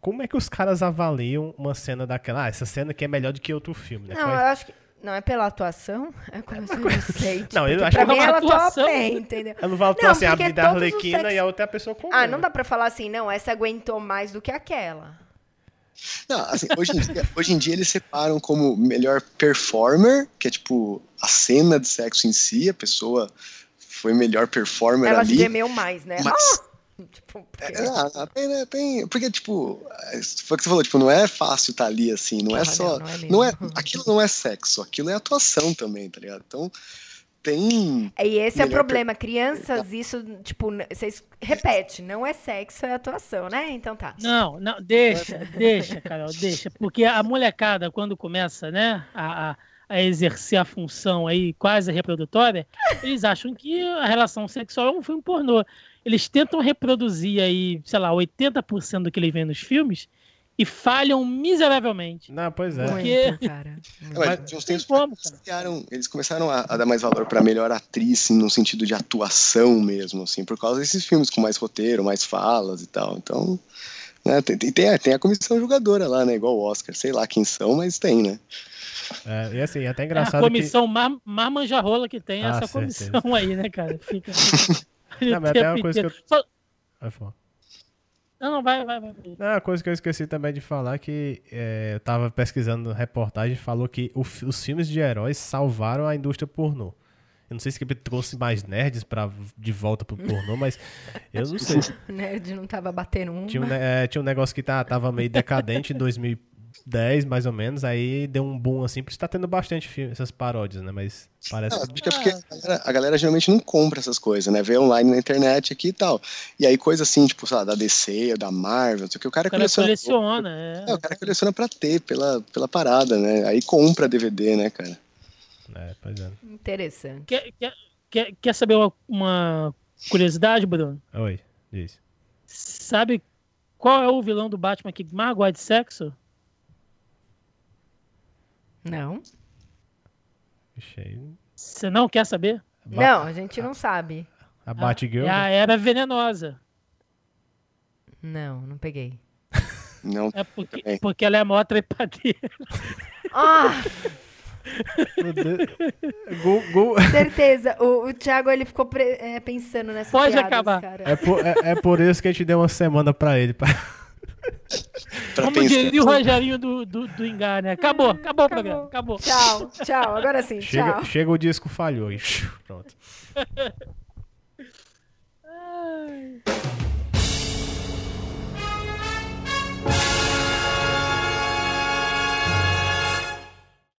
Como é que os caras avaliam uma cena daquela? Ah, essa cena aqui é melhor do que outro filme, né? Não, eu acho que... Não, é pela atuação? É como eu não sei. Tipo, Não, eu porque acho pra que mim é ela atua atuação. bem, entendeu? Ela não vai atuar Não, assim, a da todos os Arlequina sex- e a outra é a pessoa comum. Ah, não dá pra falar assim, não, essa aguentou mais do que aquela. Não, assim, hoje em, dia, hoje em dia eles separam como melhor performer, que é tipo a cena de sexo em si, a pessoa foi melhor performer Ela ali. gemeu mais, né? Mas- Ah! Tipo, porque- É, tem- tem- porque, tipo, é, foi o que você falou, tipo, não é fácil estar ali assim, não é Olha, só. não é. Não é, aquilo não é sexo, aquilo é atuação também, tá ligado? Então, tem. E esse é o problema. Crianças, isso, tipo, vocês repete, não é sexo, é atuação, né? Então tá. Não, não, deixa, deixa, Carol, deixa. Porque a molecada, quando começa, né, a, a, a exercer a função aí quase reprodutória, eles acham que a relação sexual é um filme pornô. Eles tentam reproduzir aí, sei lá, 80% do que eles veem nos filmes e falham miseravelmente. Não, pois é. Porque- Muito, cara. Mas Mas- de uns Tem tempos como, cara. eles começaram a, a dar mais valor pra melhor atriz, assim, no sentido de atuação mesmo, assim, por causa desses filmes com mais roteiro, mais falas e tal. Então, né, tem, tem, tem a- tem a comissão julgadora lá, né, igual o Oscar, sei lá quem são, mas tem, né? É, e assim, é até É a engraçado comissão mar, mar manjarrola que tem Ah, essa certeza. comissão aí, né, cara? Fica. Não, mas até uma coisa que eu- Só- que... Não, não, vai, vai, vai. Não, uma coisa que eu esqueci também de falar que é, eu tava pesquisando reportagem e falou que o os filmes de heróis salvaram a indústria pornô. Eu não sei se que trouxe mais nerds pra, de volta pro pornô, mas eu não sei. O nerd não tava batendo um. Tinha um, é, tinha um negócio que tá, tava meio decadente em 2010, mais ou menos, aí deu um boom assim, por isso tá tendo bastante filme, essas paródias, né? Mas parece Não, que. acho que é porque a galera, a galera geralmente não compra essas coisas, né? Vê online na internet aqui e tal. E aí coisa assim, tipo, sei lá, da DC, da Marvel, não sei o que, o cara, O cara coleciona. coleciona. É. É, o cara coleciona pra ter, pela, pela parada, né? Aí compra DVD, né, cara? É, pois é. Interessante. Quer, quer, quer, quer saber uma, uma curiosidade, Bruno? Oi, diz. Sabe qual é o vilão do Batman que mais gosta de sexo? Não? Ixi, Você não quer saber? Ba- Não, a gente não sabe. A Batgirl. É a Era Venenosa. Não, não peguei. Não. É porque, Também. porque ela é a maior trepadeira. Ah, Meu Deus. Gu- certeza. O, o Thiago, ele ficou pre- é, pensando nessa Pode acabar. Cara. É por, é, é por isso que a gente deu uma semana pra ele. Pra como diria o Rogerinho do, do, do Engar, né? Acabou, acabou, acabou o programa, acabou. Tchau, tchau, agora sim, chega, tchau. Chega o disco falhou, pronto. Ai.